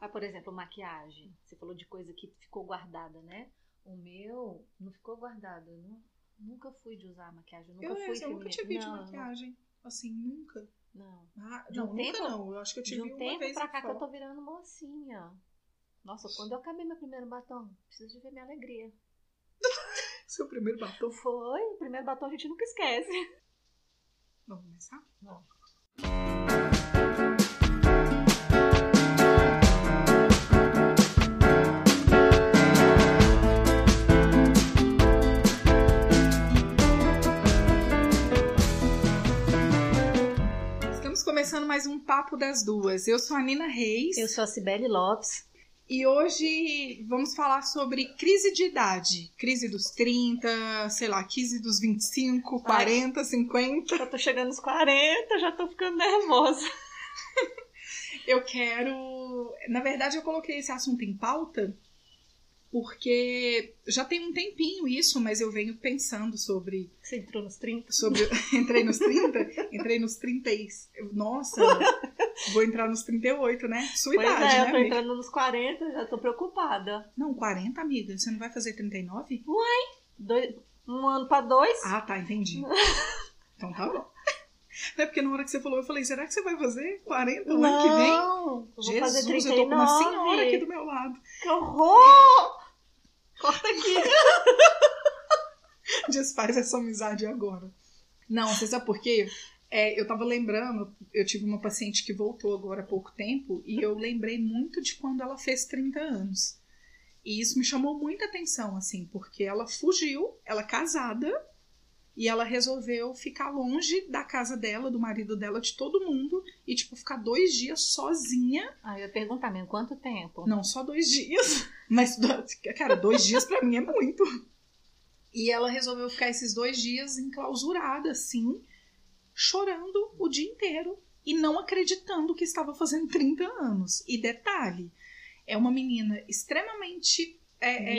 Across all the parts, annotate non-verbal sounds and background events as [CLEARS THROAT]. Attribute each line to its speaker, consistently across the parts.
Speaker 1: Ah, por exemplo, maquiagem. Você falou de coisa que ficou guardada, né? O meu não ficou guardado. Eu nu- nunca fui de usar maquiagem. Nunca
Speaker 2: Eu,
Speaker 1: fui
Speaker 2: eu nunca tive de
Speaker 1: não,
Speaker 2: maquiagem. Assim, nunca.
Speaker 1: Não.
Speaker 2: Ah,
Speaker 1: De
Speaker 2: não,
Speaker 1: um
Speaker 2: nunca
Speaker 1: tempo-
Speaker 2: não. Eu acho que eu
Speaker 1: De
Speaker 2: tive
Speaker 1: um
Speaker 2: uma
Speaker 1: tempo
Speaker 2: vez
Speaker 1: pra cá que eu tô virando mocinha. Nossa, quando eu acabei meu primeiro batom, preciso de ver minha alegria. [LAUGHS]
Speaker 2: Seu primeiro batom.
Speaker 1: Foi, o primeiro batom a gente nunca esquece.
Speaker 2: Vamos começar?
Speaker 1: Não.
Speaker 2: Começando mais um Papo das Duas. Eu sou a Nina Reis.
Speaker 1: Eu sou a Cibele Lopes.
Speaker 2: E hoje vamos falar sobre crise de idade. Crise dos 30, sei lá, crise dos 25, 40, 50.
Speaker 1: Eu tô chegando nos 40, já tô ficando nervosa. [LAUGHS]
Speaker 2: Eu quero. Na verdade, eu coloquei esse assunto em pauta porque já tem um tempinho isso, mas eu venho pensando sobre.
Speaker 1: Você entrou nos 30?
Speaker 2: sobre... [LAUGHS] entrei nos 30, entrei nos 30 e... Nossa, vou entrar nos 38, né? Sua
Speaker 1: Pois
Speaker 2: idade,
Speaker 1: é,
Speaker 2: né,
Speaker 1: eu tô
Speaker 2: amiga?
Speaker 1: entrando nos 40, já tô preocupada.
Speaker 2: Não, 40, amiga. Você não vai fazer 39?
Speaker 1: Dois, um ano pra dois?
Speaker 2: Ah, tá, entendi. [LAUGHS] Então tá bom. Não é porque na hora que você falou, eu falei, será que você vai fazer 40 o ano que vem?
Speaker 1: Não, vou
Speaker 2: Jesus,
Speaker 1: fazer 39.
Speaker 2: eu tô com uma senhora aqui do meu lado.
Speaker 1: Que horror! Corta aqui. [LAUGHS]
Speaker 2: Desfaz essa amizade agora. Não, você sabe por quê? É, eu tava lembrando, eu tive uma paciente que voltou agora há pouco tempo e eu lembrei muito de quando ela fez 30 anos. E isso me chamou muita atenção, assim, porque ela fugiu, ela casada, e ela resolveu ficar longe da casa dela, do marido dela, de todo mundo, e, tipo, ficar dois dias sozinha.
Speaker 1: Ah, eu ia perguntar mesmo, quanto tempo?
Speaker 2: Não, só dois dias. [LAUGHS] Mas, cara, dois dias pra mim é muito. E ela resolveu ficar esses dois dias enclausurada, assim, chorando o dia inteiro e não acreditando que estava fazendo 30 anos. E detalhe, é uma menina extremamente. é, é,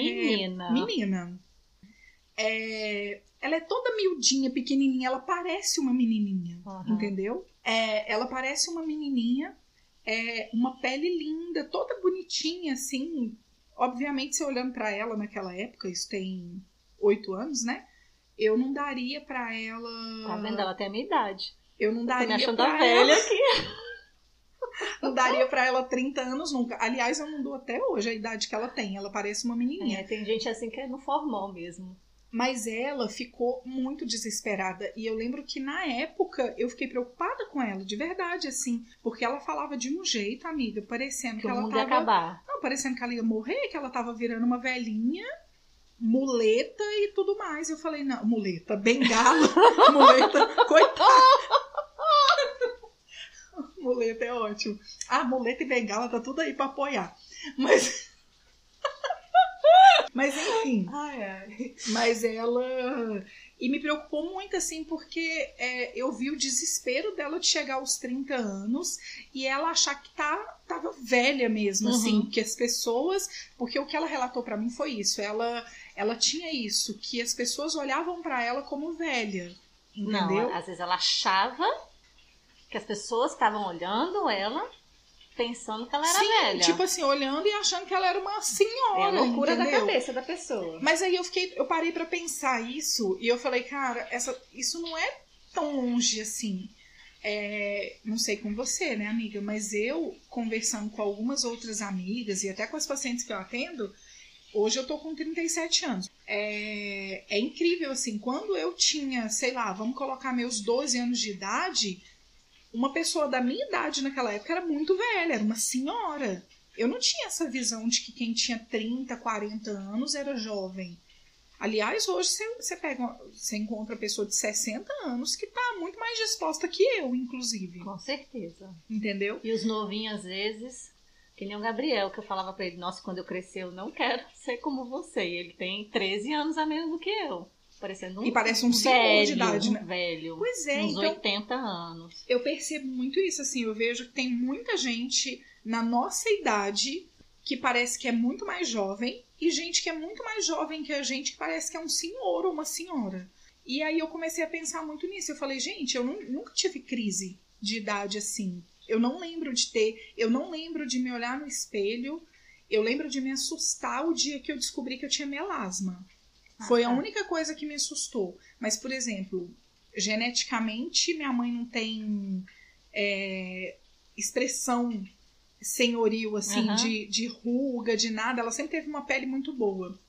Speaker 1: Menina.
Speaker 2: É, ela é toda miudinha, pequenininha, ela parece uma menininha,
Speaker 1: Aham.
Speaker 2: entendeu? É, ela parece uma menininha, é, uma pele linda, toda bonitinha, assim. Obviamente, se olhando pra ela naquela época, isso tem oito anos, né? Eu não daria pra ela.
Speaker 1: Tá vendo? Ela tem a minha idade.
Speaker 2: Eu não
Speaker 1: Tô me
Speaker 2: daria
Speaker 1: achando
Speaker 2: pra
Speaker 1: a velha
Speaker 2: ela. [LAUGHS]
Speaker 1: aqui.
Speaker 2: Não daria pra ela 30 anos nunca. Aliás, eu não dou até hoje a idade que ela tem. Ela parece uma menininha.
Speaker 1: É, tem gente assim que é no formal mesmo.
Speaker 2: Mas ela ficou muito desesperada. E eu lembro que na época eu fiquei preocupada com ela, de verdade, assim. Porque ela falava de um jeito, amiga, parecendo
Speaker 1: Que
Speaker 2: que, ela tava.
Speaker 1: acabar.
Speaker 2: Não, parecendo que ela ia morrer, que ela tava virando uma velhinha, muleta e tudo mais. Eu falei, não, muleta, bengala, [LAUGHS] muleta, coitada. [LAUGHS] muleta é ótimo. Ah, muleta e bengala tá tudo aí pra apoiar. Mas. Mas enfim.
Speaker 1: Ai, ai.
Speaker 2: Mas ela. E me preocupou muito, assim, porque é, eu vi o desespero dela de chegar aos 30 anos e ela achar que tá, tava velha mesmo,
Speaker 1: Uhum.
Speaker 2: assim, que as pessoas. Porque o que ela relatou pra mim foi isso. Ela, ela tinha isso, que as pessoas olhavam pra ela como velha. Entendeu?
Speaker 1: Não, às vezes ela achava que as pessoas estavam olhando ela pensando que ela era
Speaker 2: Sim,
Speaker 1: velha.
Speaker 2: tipo assim, olhando e achando que ela era uma
Speaker 1: é
Speaker 2: senhora.
Speaker 1: a loucura da
Speaker 2: entendeu?
Speaker 1: cabeça da pessoa.
Speaker 2: Mas aí eu fiquei, eu parei pra pensar isso e eu falei, cara, essa, isso não é tão longe assim. É, não sei com você, né, amiga? Mas eu, conversando com algumas outras amigas e até com as pacientes que eu atendo, hoje eu tô com 37 anos. É, é incrível, assim, quando eu tinha, sei lá, vamos colocar meus 12 anos de idade, uma pessoa da minha idade naquela época era muito velha, era uma senhora. Eu não tinha essa visão de que quem tinha 30, 40 anos era jovem. Aliás, hoje você, pega, você encontra pessoa de 60 anos que tá muito mais disposta que eu, inclusive.
Speaker 1: Com certeza.
Speaker 2: Entendeu?
Speaker 1: E os novinhos, às vezes, que nem o Gabriel, que eu falava pra ele, nossa, quando eu crescer eu não quero [LAUGHS] ser como você. E ele tem 13 anos a menos do que eu. Parecendo um
Speaker 2: E parece um senhor
Speaker 1: velho,
Speaker 2: de idade, né?
Speaker 1: um velho.
Speaker 2: Pois é,
Speaker 1: uns
Speaker 2: então
Speaker 1: 80 anos.
Speaker 2: eu percebo muito isso, assim, eu vejo que tem muita gente na nossa idade que parece que é muito mais jovem e gente que é muito mais jovem que a gente que parece que é um senhor ou uma senhora. E aí eu comecei a pensar muito nisso. Eu falei, gente, eu nu- nunca tive crise de idade assim. Eu não lembro de ter, eu não lembro de me olhar no espelho. Eu lembro de me assustar o dia que eu descobri que eu tinha melasma.
Speaker 1: Ah,
Speaker 2: Foi a
Speaker 1: tá.
Speaker 2: única coisa que me assustou. Mas, por exemplo, geneticamente, minha mãe não tem é, expressão senhoril, assim,
Speaker 1: Aham.
Speaker 2: de, de ruga, de nada. Ela sempre teve uma pele muito boa.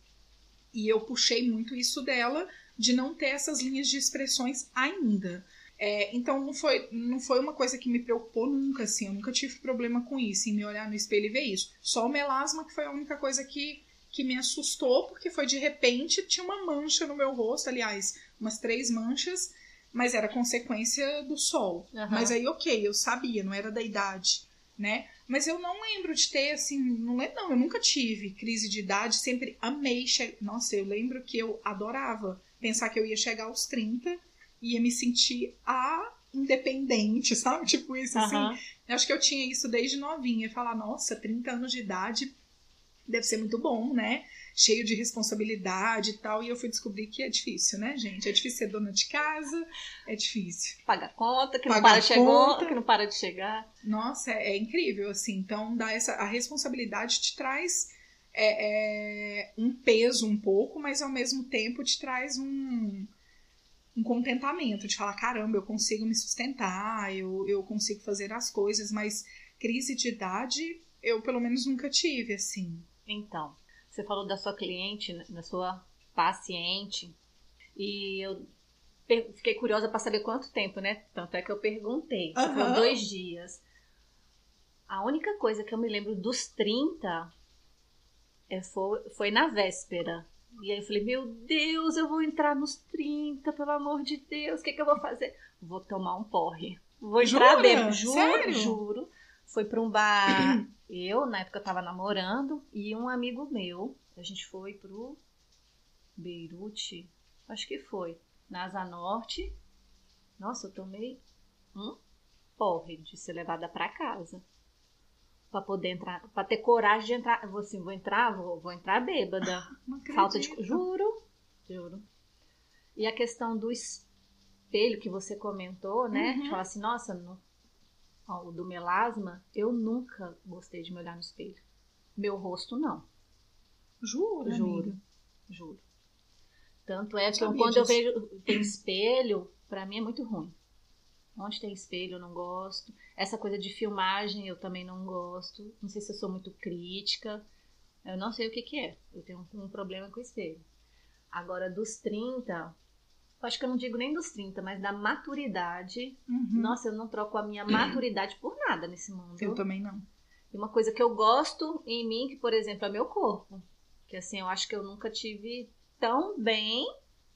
Speaker 2: E eu puxei muito isso dela, de não ter essas linhas de expressões ainda. É, então não foi, não foi uma coisa que me preocupou nunca, assim. Eu nunca tive problema com isso, em me olhar no espelho e ver isso. Só o melasma que foi a única coisa que, que me assustou, porque foi de repente, tinha uma mancha no meu rosto, aliás, umas três manchas, mas era consequência do sol.
Speaker 1: Aham.
Speaker 2: Mas aí, ok, eu sabia, não era da idade, né? Mas eu não lembro de ter, assim, não lembro, não, eu nunca tive crise de idade, sempre amei. Che... Nossa, eu lembro que eu adorava pensar que eu ia chegar aos 30 e ia me sentir a independente, [LAUGHS] sabe? Tipo isso, assim.
Speaker 1: Aham.
Speaker 2: Eu acho que eu tinha isso desde novinha. Falar, nossa, 30 anos de idade deve ser muito bom, né? Cheio de responsabilidade e tal. E eu fui descobrir que é difícil, né, gente? É difícil ser dona de casa, é difícil.
Speaker 1: Paga conta, que não
Speaker 2: Pagar
Speaker 1: para
Speaker 2: conta.
Speaker 1: que não para de chegar.
Speaker 2: Nossa, é, é incrível, assim. Então, dá essa, a responsabilidade te traz é, é, um peso um pouco, mas ao mesmo tempo te traz um, um contentamento de falar, caramba, eu consigo me sustentar, eu, eu consigo fazer as coisas, mas crise de idade eu pelo menos nunca tive, assim.
Speaker 1: Então, você falou da sua cliente, da sua paciente, e eu fiquei curiosa para saber quanto tempo, né? Tanto é que eu perguntei.
Speaker 2: Aham.
Speaker 1: falou dois dias. A única coisa que eu me lembro dos 30 é, foi, foi na véspera. E aí eu falei, meu Deus, eu vou entrar nos 30, pelo amor de Deus, o que, que eu vou fazer? Vou tomar um porre. Vou entrar
Speaker 2: Jura?
Speaker 1: bêbado. Juro,
Speaker 2: Sério?
Speaker 1: juro. Foi pra um bar. Eu, na época, eu tava namorando, e um amigo meu. A gente foi pro Beirute. Acho que foi. Na Asa Norte. Nossa, eu tomei um porre de ser levada pra casa. Pra poder entrar, pra ter coragem de entrar. Eu vou assim, vou entrar, vou, vou entrar bêbada. [LAUGHS]
Speaker 2: Não.
Speaker 1: Falta de. Juro, juro. E a questão do espelho que você comentou, né?
Speaker 2: Uhum.
Speaker 1: De falar assim, nossa, no, ó, o do melasma, eu nunca gostei de me olhar no espelho. Meu rosto, não.
Speaker 2: Juro,
Speaker 1: Juro.
Speaker 2: amiga.
Speaker 1: Juro. Tanto é que
Speaker 2: Sabia
Speaker 1: quando eu
Speaker 2: disso.
Speaker 1: vejo tem espelho, pra mim é muito ruim. Onde tem espelho eu não gosto. Essa coisa de filmagem eu também não gosto. Não sei se eu sou muito crítica. Eu não sei o que, que é. Eu tenho um, um problema com espelho. Agora, dos 30, eu acho que eu não digo nem dos 30, mas da maturidade.
Speaker 2: Uhum.
Speaker 1: Nossa, eu não troco a minha [CLEARS THROAT] maturidade por nada nesse mundo.
Speaker 2: Eu também não.
Speaker 1: E uma coisa que eu gosto em mim, que, por exemplo, é meu corpo. Que assim, eu acho que eu nunca tive tão bem,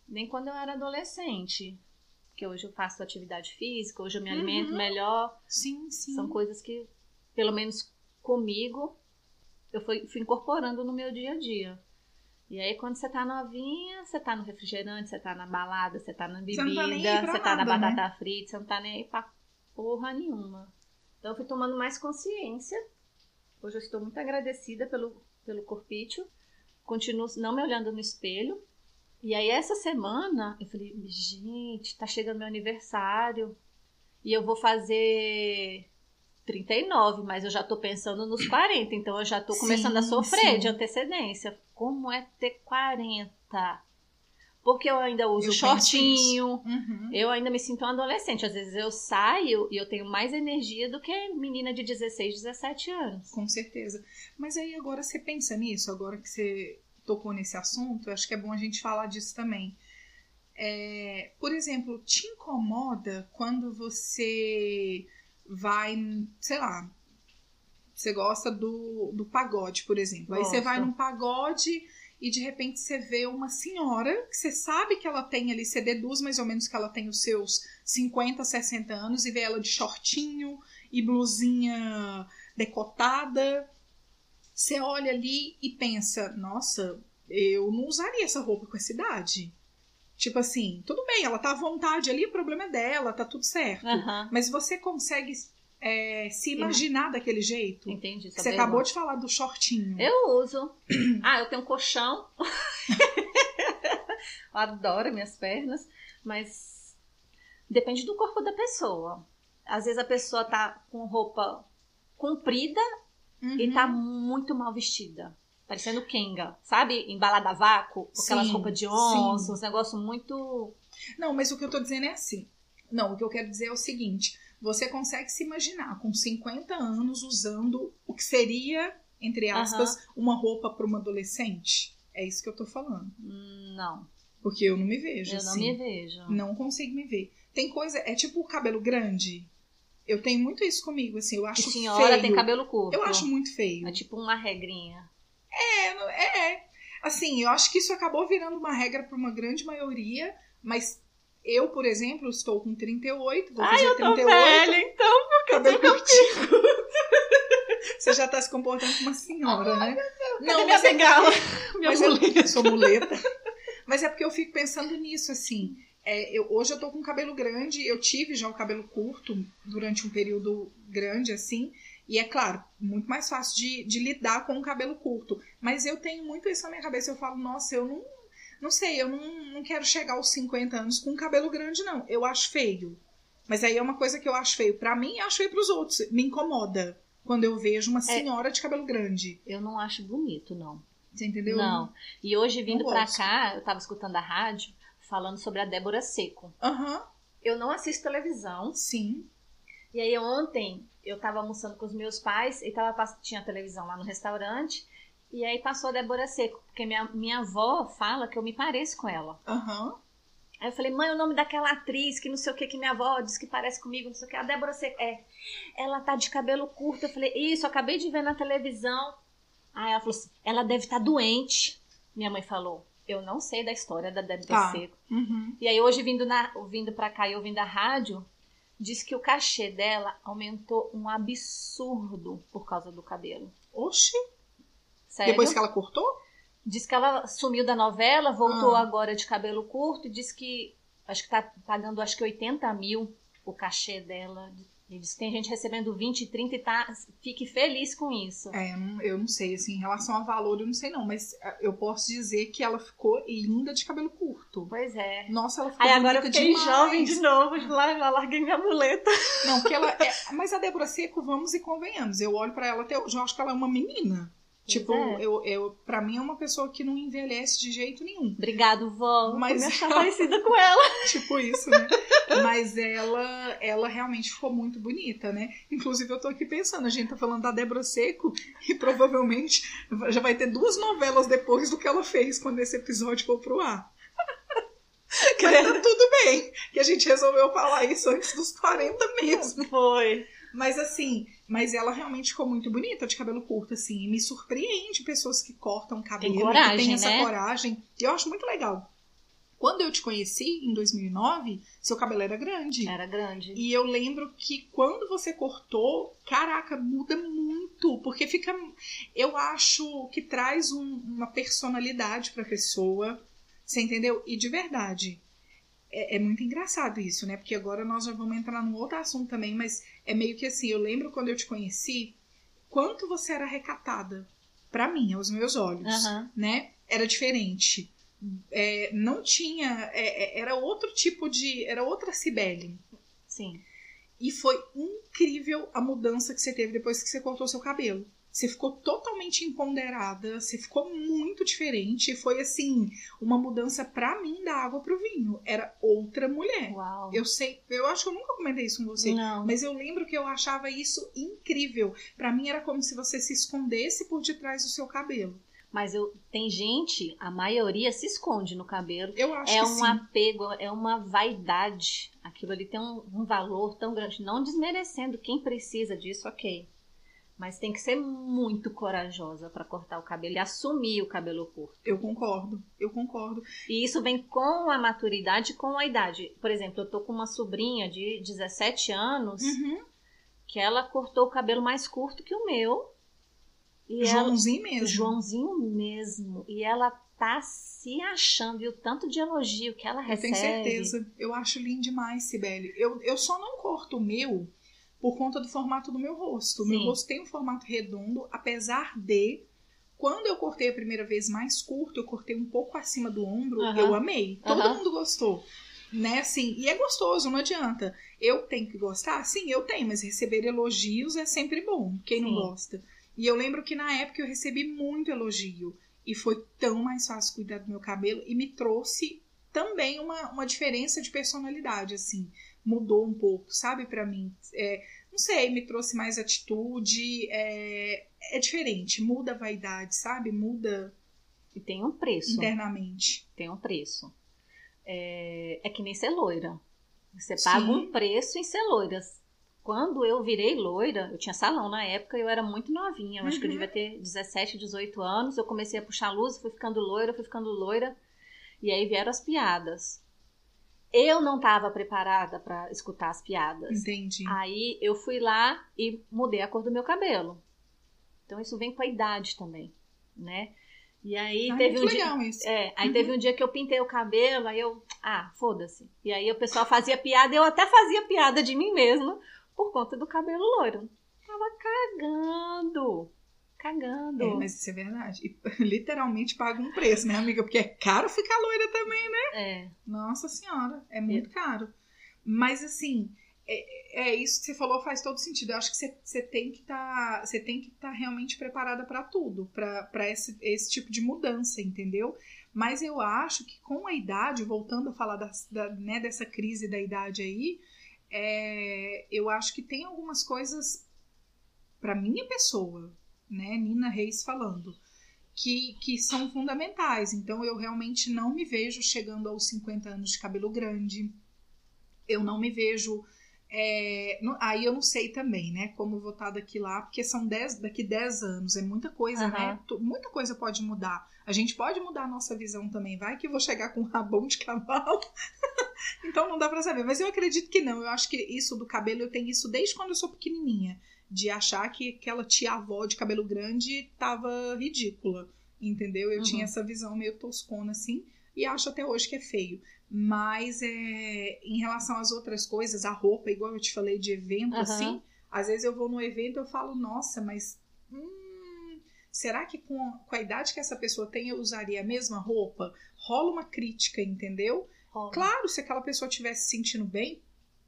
Speaker 1: nem quando eu era adolescente. Porque hoje eu faço atividade física, hoje eu me alimento
Speaker 2: Uhum.
Speaker 1: melhor.
Speaker 2: Sim, sim.
Speaker 1: São coisas que, pelo menos comigo, eu fui, fui incorporando no meu dia a dia. E aí, quando você tá novinha, você tá no refrigerante, você tá na balada, você tá na
Speaker 2: Você
Speaker 1: bebida,
Speaker 2: não tá
Speaker 1: você tá na
Speaker 2: né?
Speaker 1: batata frita, você não tá nem aí pra porra nenhuma. Então, eu fui tomando mais consciência. Hoje eu estou muito agradecida pelo, pelo corpício. Continuo não me olhando no espelho. E aí, essa semana, eu falei, gente, tá chegando meu aniversário. E eu vou fazer 39, mas eu já tô pensando nos 40. Então, eu já tô começando a
Speaker 2: Sim,
Speaker 1: sofrer
Speaker 2: sim.
Speaker 1: de antecedência. Como é ter 40? Porque eu ainda uso
Speaker 2: Eu penso
Speaker 1: shortinho.
Speaker 2: Uhum.
Speaker 1: Eu ainda me sinto um adolescente. Às vezes eu saio e eu tenho mais energia do que menina de 16, 17 anos.
Speaker 2: Com certeza. Mas aí agora você pensa nisso, agora que você tocou nesse assunto, acho que é bom a gente falar disso também. É, por exemplo, te incomoda quando você vai, sei lá, você gosta do, do pagode, por exemplo. Aí você vai num pagode e de repente você vê uma senhora que você sabe que ela tem ali, você deduz mais ou menos que ela tem os seus 50, 60 anos e vê ela de shortinho e blusinha decotada. Você olha ali e pensa, nossa, eu não usaria essa roupa com essa idade. Tipo assim, tudo bem, ela tá à vontade ali, o problema é dela, tá tudo certo.
Speaker 1: Aham.
Speaker 2: Mas você consegue é, se imaginar daquele jeito?
Speaker 1: Entendi.
Speaker 2: Você acabou de falar do shortinho.
Speaker 1: Eu uso. [CLEARS THROAT] Ah, eu tenho um colchão. [LAUGHS] eu adoro minhas pernas, mas depende do corpo da pessoa. às vezes a pessoa tá com roupa comprida
Speaker 2: Uhum.
Speaker 1: e tá muito mal vestida. Parecendo Kenga, sabe? Embalada a vácuo, aquelas
Speaker 2: Sim,
Speaker 1: roupas de
Speaker 2: sim.
Speaker 1: onça, uns negócios muito.
Speaker 2: Não, mas o que eu tô dizendo é assim. Não, o que eu quero dizer é o seguinte: você consegue se imaginar com 50 anos usando o que seria, entre aspas, uma roupa para uma adolescente? É isso que eu tô falando.
Speaker 1: Hum, Não,
Speaker 2: Porque eu não me vejo
Speaker 1: eu não
Speaker 2: assim.
Speaker 1: me vejo.
Speaker 2: Não consigo me ver. Tem coisa, é tipo o cabelo grande. Eu tenho muito isso comigo, assim, eu
Speaker 1: Que
Speaker 2: acho
Speaker 1: senhora
Speaker 2: feio.
Speaker 1: tem cabelo curto.
Speaker 2: Eu acho muito feio.
Speaker 1: É tipo uma regrinha.
Speaker 2: É, não- é. Assim, eu acho que isso acabou virando uma regra para uma grande maioria, mas eu, por exemplo, estou com 38, vou fazer 38,
Speaker 1: então.
Speaker 2: cabelo curtinho. [LAUGHS] Você já tá se comportando como uma senhora, né?
Speaker 1: Não, minha
Speaker 2: mas é-
Speaker 1: bengala? [LAUGHS] Minha
Speaker 2: mas é-
Speaker 1: muleta.
Speaker 2: sou muleta. Mas é porque eu fico pensando nisso, assim. É, eu- hoje eu tô com cabelo grande, eu tive já o cabelo curto durante um período grande, assim. E é claro, muito mais fácil de, de lidar com o cabelo curto. Mas eu tenho muito isso na minha cabeça. Eu falo, nossa, eu não. Não sei, eu não, não quero chegar aos 50 anos com cabelo grande, não. Eu acho feio. Mas aí é uma coisa que eu acho feio pra mim e acho feio pros outros. Me incomoda quando eu vejo uma senhora de cabelo grande.
Speaker 1: Eu não acho bonito, não.
Speaker 2: Você entendeu?
Speaker 1: Não. E hoje, vindo
Speaker 2: gosto.
Speaker 1: cá, eu tava escutando a rádio falando sobre a Débora Seco.
Speaker 2: Aham,
Speaker 1: Eu não assisto televisão.
Speaker 2: sim.
Speaker 1: E aí ontem eu tava almoçando com os meus pais e tava, tinha televisão lá no restaurante. E aí passou a Débora Seco, porque minha, minha avó fala que eu me pareço com ela.
Speaker 2: Aham.
Speaker 1: Aí eu falei, mãe, o nome daquela atriz que não sei o que, que minha avó diz que parece comigo, não sei o que. A Débora Seco, é, ela tá de cabelo curto. Eu falei, isso, acabei de ver na televisão. Aí ela falou assim, ela deve estar doente. Minha mãe falou, eu não sei da história da Débora
Speaker 2: Tá.
Speaker 1: Seco.
Speaker 2: Uhum.
Speaker 1: E aí hoje vindo, na, vindo pra cá e ouvindo a rádio, diz que o cachê dela aumentou um absurdo por causa do cabelo.
Speaker 2: Oxi.
Speaker 1: Sério?
Speaker 2: Depois que ela cortou?
Speaker 1: Diz que ela sumiu da novela, voltou
Speaker 2: Ah.
Speaker 1: agora de cabelo curto e diz que acho que tá pagando acho que 80 mil o cachê dela. E diz que tem gente recebendo 20, 30 e tá, fique feliz com isso.
Speaker 2: É, eu não, eu não sei, assim, em relação a valor, eu não sei não, mas ah, eu posso dizer que ela ficou linda de cabelo curto.
Speaker 1: Pois é.
Speaker 2: Nossa, ela ficou
Speaker 1: Aí agora eu fiquei
Speaker 2: demais.
Speaker 1: jovem de novo, [LAUGHS] lá já larguei minha muleta.
Speaker 2: Não, porque ela é... Mas a Débora Seco, vamos e convenhamos, eu olho pra ela até hoje, eu acho que ela é uma menina. Tipo,
Speaker 1: é.
Speaker 2: eu, eu, pra mim é uma pessoa que não envelhece de jeito nenhum.
Speaker 1: Obrigado, vó.
Speaker 2: Mas
Speaker 1: me achar parecida com ela. [LAUGHS]
Speaker 2: tipo isso, né? Mas ela, ela realmente ficou muito bonita, né? Inclusive, eu tô aqui pensando, a gente tá falando da Débora Seco e provavelmente já vai ter duas novelas depois do que ela fez quando esse episódio for pro ar. [LAUGHS] Mas tá tudo bem, que a gente resolveu falar isso antes dos 40 mesmo.
Speaker 1: Foi.
Speaker 2: Mas assim, mas ela realmente ficou muito bonita de cabelo curto, assim. E me surpreende pessoas que cortam cabelo, que
Speaker 1: coragem,
Speaker 2: têm essa
Speaker 1: né?
Speaker 2: coragem. E eu acho muito legal. Quando eu te conheci, em 2009, seu cabelo era grande.
Speaker 1: Era grande.
Speaker 2: E eu lembro que quando você cortou, caraca, muda muito. Porque fica. Eu acho que traz um- uma personalidade pra pessoa. Você entendeu? E de verdade. É, é muito engraçado isso, né? Porque agora nós já vamos entrar num outro assunto também, mas é meio que assim, eu lembro quando eu te conheci, quanto você era recatada. Pra mim, aos meus olhos
Speaker 1: Aham.
Speaker 2: né? Era diferente. É, não tinha. é, é, era outro tipo de. Era outra Cibele.
Speaker 1: Sim.
Speaker 2: E foi incrível a mudança que você teve depois que você cortou seu cabelo. Você ficou totalmente empoderada, você ficou muito diferente. Foi assim, uma mudança pra mim da água pro vinho. Era outra mulher.
Speaker 1: Uau.
Speaker 2: Eu sei, eu acho que eu nunca comentei isso com você.
Speaker 1: Não.
Speaker 2: Mas eu lembro que eu achava isso incrível. Pra mim era como se você se escondesse por detrás do seu cabelo.
Speaker 1: Mas eu, tem gente, a maioria se esconde no cabelo.
Speaker 2: Eu acho
Speaker 1: É
Speaker 2: que
Speaker 1: um
Speaker 2: sim.
Speaker 1: apego, é uma vaidade. Aquilo ali tem um, um valor tão grande. Não desmerecendo quem precisa disso, ok. Mas tem que ser muito corajosa para cortar o cabelo e assumir o cabelo curto.
Speaker 2: Eu concordo, eu concordo.
Speaker 1: E isso vem com a maturidade e com a idade. Por exemplo, eu tô com uma sobrinha de 17 anos
Speaker 2: Uhum.
Speaker 1: que ela cortou o cabelo mais curto que o meu. E ela,
Speaker 2: Joãozinho mesmo.
Speaker 1: Joãozinho mesmo. E ela tá se achando. E o tanto de elogio que ela
Speaker 2: Eu
Speaker 1: recebe.
Speaker 2: tenho certeza. Eu acho lindo demais, Sibeli. Eu, eu só não corto o meu por conta do formato do meu rosto. O meu
Speaker 1: Sim.
Speaker 2: rosto tem um formato redondo, apesar de. Quando eu cortei a primeira vez mais curto, eu cortei um pouco acima do ombro, eu amei. Todo mundo gostou. né, assim, e é gostoso, não adianta. Eu tenho que gostar? Sim, eu tenho, mas receber elogios é sempre bom, quem Sim. não gosta. E eu lembro que na época eu recebi muito elogio. E foi tão mais fácil cuidar do meu cabelo e me trouxe também uma, uma diferença de personalidade, assim. Mudou um pouco, sabe, para mim. É, não sei, me trouxe mais atitude. É, é diferente, muda a vaidade, sabe? Muda.
Speaker 1: E tem um preço.
Speaker 2: Internamente.
Speaker 1: Tem um preço. É, é que nem ser loira. Você paga Sim. um preço em ser loira. Quando eu virei loira, eu tinha salão na época, eu era muito novinha, eu acho que eu devia uhum. ter 17, 18 anos. Eu comecei a puxar luz, fui ficando loira, fui ficando loira. E aí vieram as piadas. Eu não estava preparada para escutar as piadas.
Speaker 2: Entendi.
Speaker 1: Aí eu fui lá e mudei a cor do meu cabelo. Então isso vem com a idade também, né? E aí teve um
Speaker 2: dia,
Speaker 1: isso. É, aí uhum. teve um dia que eu pintei o cabelo, aí eu, ah, foda-se. E aí o pessoal fazia piada, eu até fazia piada de mim mesma, por conta do cabelo loiro. Tava cagando. Cagando.
Speaker 2: É, mas isso é verdade. E, [LAUGHS] literalmente paga um preço, né, amiga? Porque é caro ficar loira também, né?
Speaker 1: É.
Speaker 2: Nossa senhora, é muito é. caro. Mas assim, é, é, isso que você falou faz todo sentido. Eu acho que você, você tem que tá, você tem que estar tá realmente preparada para tudo, para esse, esse tipo de mudança, entendeu? Mas eu acho que com a idade, voltando a falar da, da, né, dessa crise da idade aí, é, eu acho que tem algumas coisas para minha pessoa, né, Nina Reis falando, que, que são fundamentais. Então eu realmente não me vejo chegando aos 50 anos de cabelo grande. Eu não me vejo é, aí eu não sei também, né? Como vou estar daqui lá, porque são dez, daqui 10 anos, é muita coisa, uhum. né? Muita coisa pode mudar. A gente pode mudar a nossa visão também. Vai que eu vou chegar com um rabão de cavalo. [LAUGHS] então não dá pra saber. Mas eu acredito que não. Eu acho que isso do cabelo, eu tenho isso desde quando eu sou pequenininha. De achar que aquela tia-avó de cabelo grande tava ridícula. Entendeu? Eu uhum. tinha essa visão meio toscona assim. E acho até hoje que é feio. Mas é, em relação às outras coisas, a roupa, igual eu te falei de evento, uhum. assim, às vezes eu vou no evento e eu falo, nossa, mas. Hum, será que com, com a idade que essa pessoa tem eu usaria a mesma roupa? Rola uma crítica, entendeu? Rola. Claro, se aquela pessoa estiver se sentindo bem,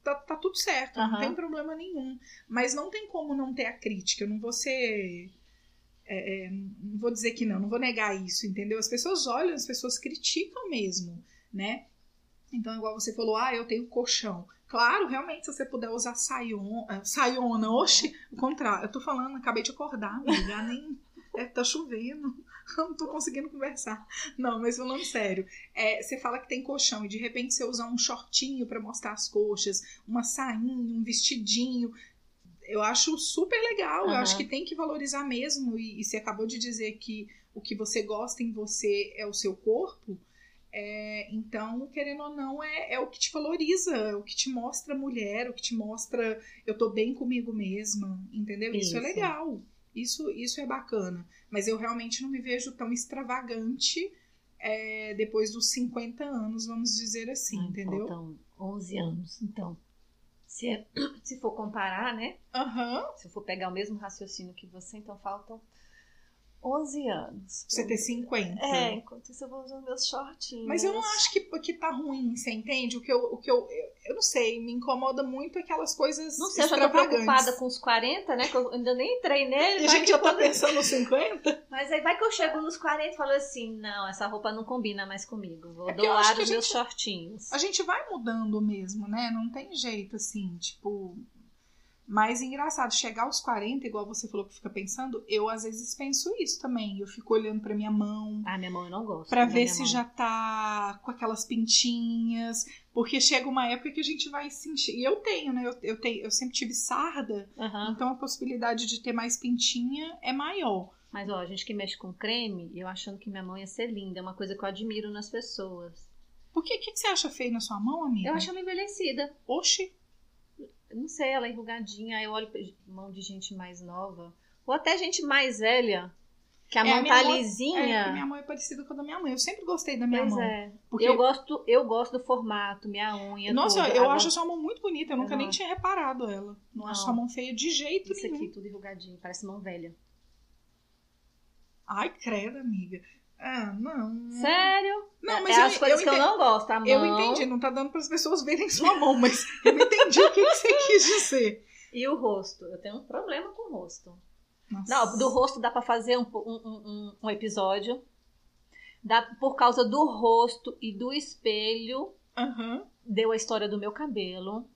Speaker 2: tá, tá tudo certo, uhum. não tem problema nenhum. Mas não tem como não ter a crítica. Eu não vou ser. É, é, não vou dizer que não, não vou negar isso, entendeu? As pessoas olham, as pessoas criticam mesmo, né? Então, igual você falou, ah, eu tenho colchão. Claro, realmente, se você puder usar saion, saiona, oxe, o contrário. Eu tô falando, acabei de acordar, amiga, nem. É, tá chovendo, [LAUGHS] não tô conseguindo conversar. Não, mas falando sério, é, você fala que tem colchão e de repente você usa um shortinho para mostrar as coxas, uma sainha, um vestidinho. Eu acho super legal, uhum. eu acho que tem que valorizar mesmo. E, e você acabou de dizer que o que você gosta em você é o seu corpo. É, então, querendo ou não, é, é o que te valoriza, é o que te mostra mulher, o que te mostra eu tô bem comigo mesma, entendeu? Isso, é isso é legal, isso, isso é bacana. Mas eu realmente não me vejo tão extravagante é, depois dos 50 anos, vamos dizer assim, entendeu?
Speaker 1: Faltam 11 anos, então. Se, é, [COUGHS] se for comparar, né?
Speaker 2: Uhum.
Speaker 1: Se eu for pegar o mesmo raciocínio que você, então faltam 11 anos.
Speaker 2: Você ter 50.
Speaker 1: É, enquanto isso eu vou usando meus shortinhos.
Speaker 2: Mas eu não acho que, que tá ruim, você entende? O que eu, o que eu, eu, eu não sei, me incomoda muito aquelas coisas
Speaker 1: Não sei, eu já tô preocupada com os 40, né? Que eu ainda nem entrei nele.
Speaker 2: A gente já tá pensando nos 50?
Speaker 1: Mas aí vai que eu chego nos 40 e falo assim, não, essa roupa não combina mais comigo. Vou é doar os meus shortinhos.
Speaker 2: A gente vai mudando mesmo, né? Não tem jeito, assim, tipo... Mas engraçado, chegar aos 40, igual você falou que fica pensando, eu às vezes penso isso também. Eu fico olhando pra minha mão.
Speaker 1: Ah, minha mão eu não gosto.
Speaker 2: Pra ver se mão. já tá com aquelas pintinhas. Porque chega uma época que a gente vai sentir. E eu tenho, né? Eu, eu, tenho, eu sempre tive sarda. Uhum. Então a possibilidade de ter mais pintinha é maior.
Speaker 1: Mas ó, a gente que mexe com creme, eu achando que minha mão ia ser linda. É uma coisa que eu admiro nas pessoas.
Speaker 2: Por que, que você acha feio na sua mão, amiga?
Speaker 1: Eu acho ela envelhecida.
Speaker 2: Oxi
Speaker 1: não sei, ela é enrugadinha, aí eu olho mão de gente mais nova, ou até gente mais velha, que a é, mão tá mão, lisinha.
Speaker 2: É, minha mão é parecida com a da minha mãe. Eu sempre gostei da minha pois mão.
Speaker 1: É. Porque... Eu gosto, eu gosto do formato, minha unha.
Speaker 2: Nossa, toda. eu Agora... acho a sua mão muito bonita. Eu, eu nunca nem tinha reparado ela. Não, não, acho sua mão feia de jeito
Speaker 1: Isso
Speaker 2: nenhum.
Speaker 1: Isso aqui, tudo enrugadinho, parece mão velha.
Speaker 2: Ai, credo, amiga. Ah, não.
Speaker 1: Sério?
Speaker 2: Não,
Speaker 1: É-
Speaker 2: mas
Speaker 1: é
Speaker 2: eu,
Speaker 1: as coisas
Speaker 2: eu
Speaker 1: que eu não gosto. A mão.
Speaker 2: Eu entendi, não tá dando para as pessoas verem sua mão, mas eu entendi o que, que você quis dizer.
Speaker 1: E o rosto? Eu tenho um problema com o rosto.
Speaker 2: Nossa.
Speaker 1: Não, do rosto dá pra fazer um, um, um, um episódio. Dá, por causa do rosto e do espelho,
Speaker 2: Aham.
Speaker 1: deu a história do meu cabelo.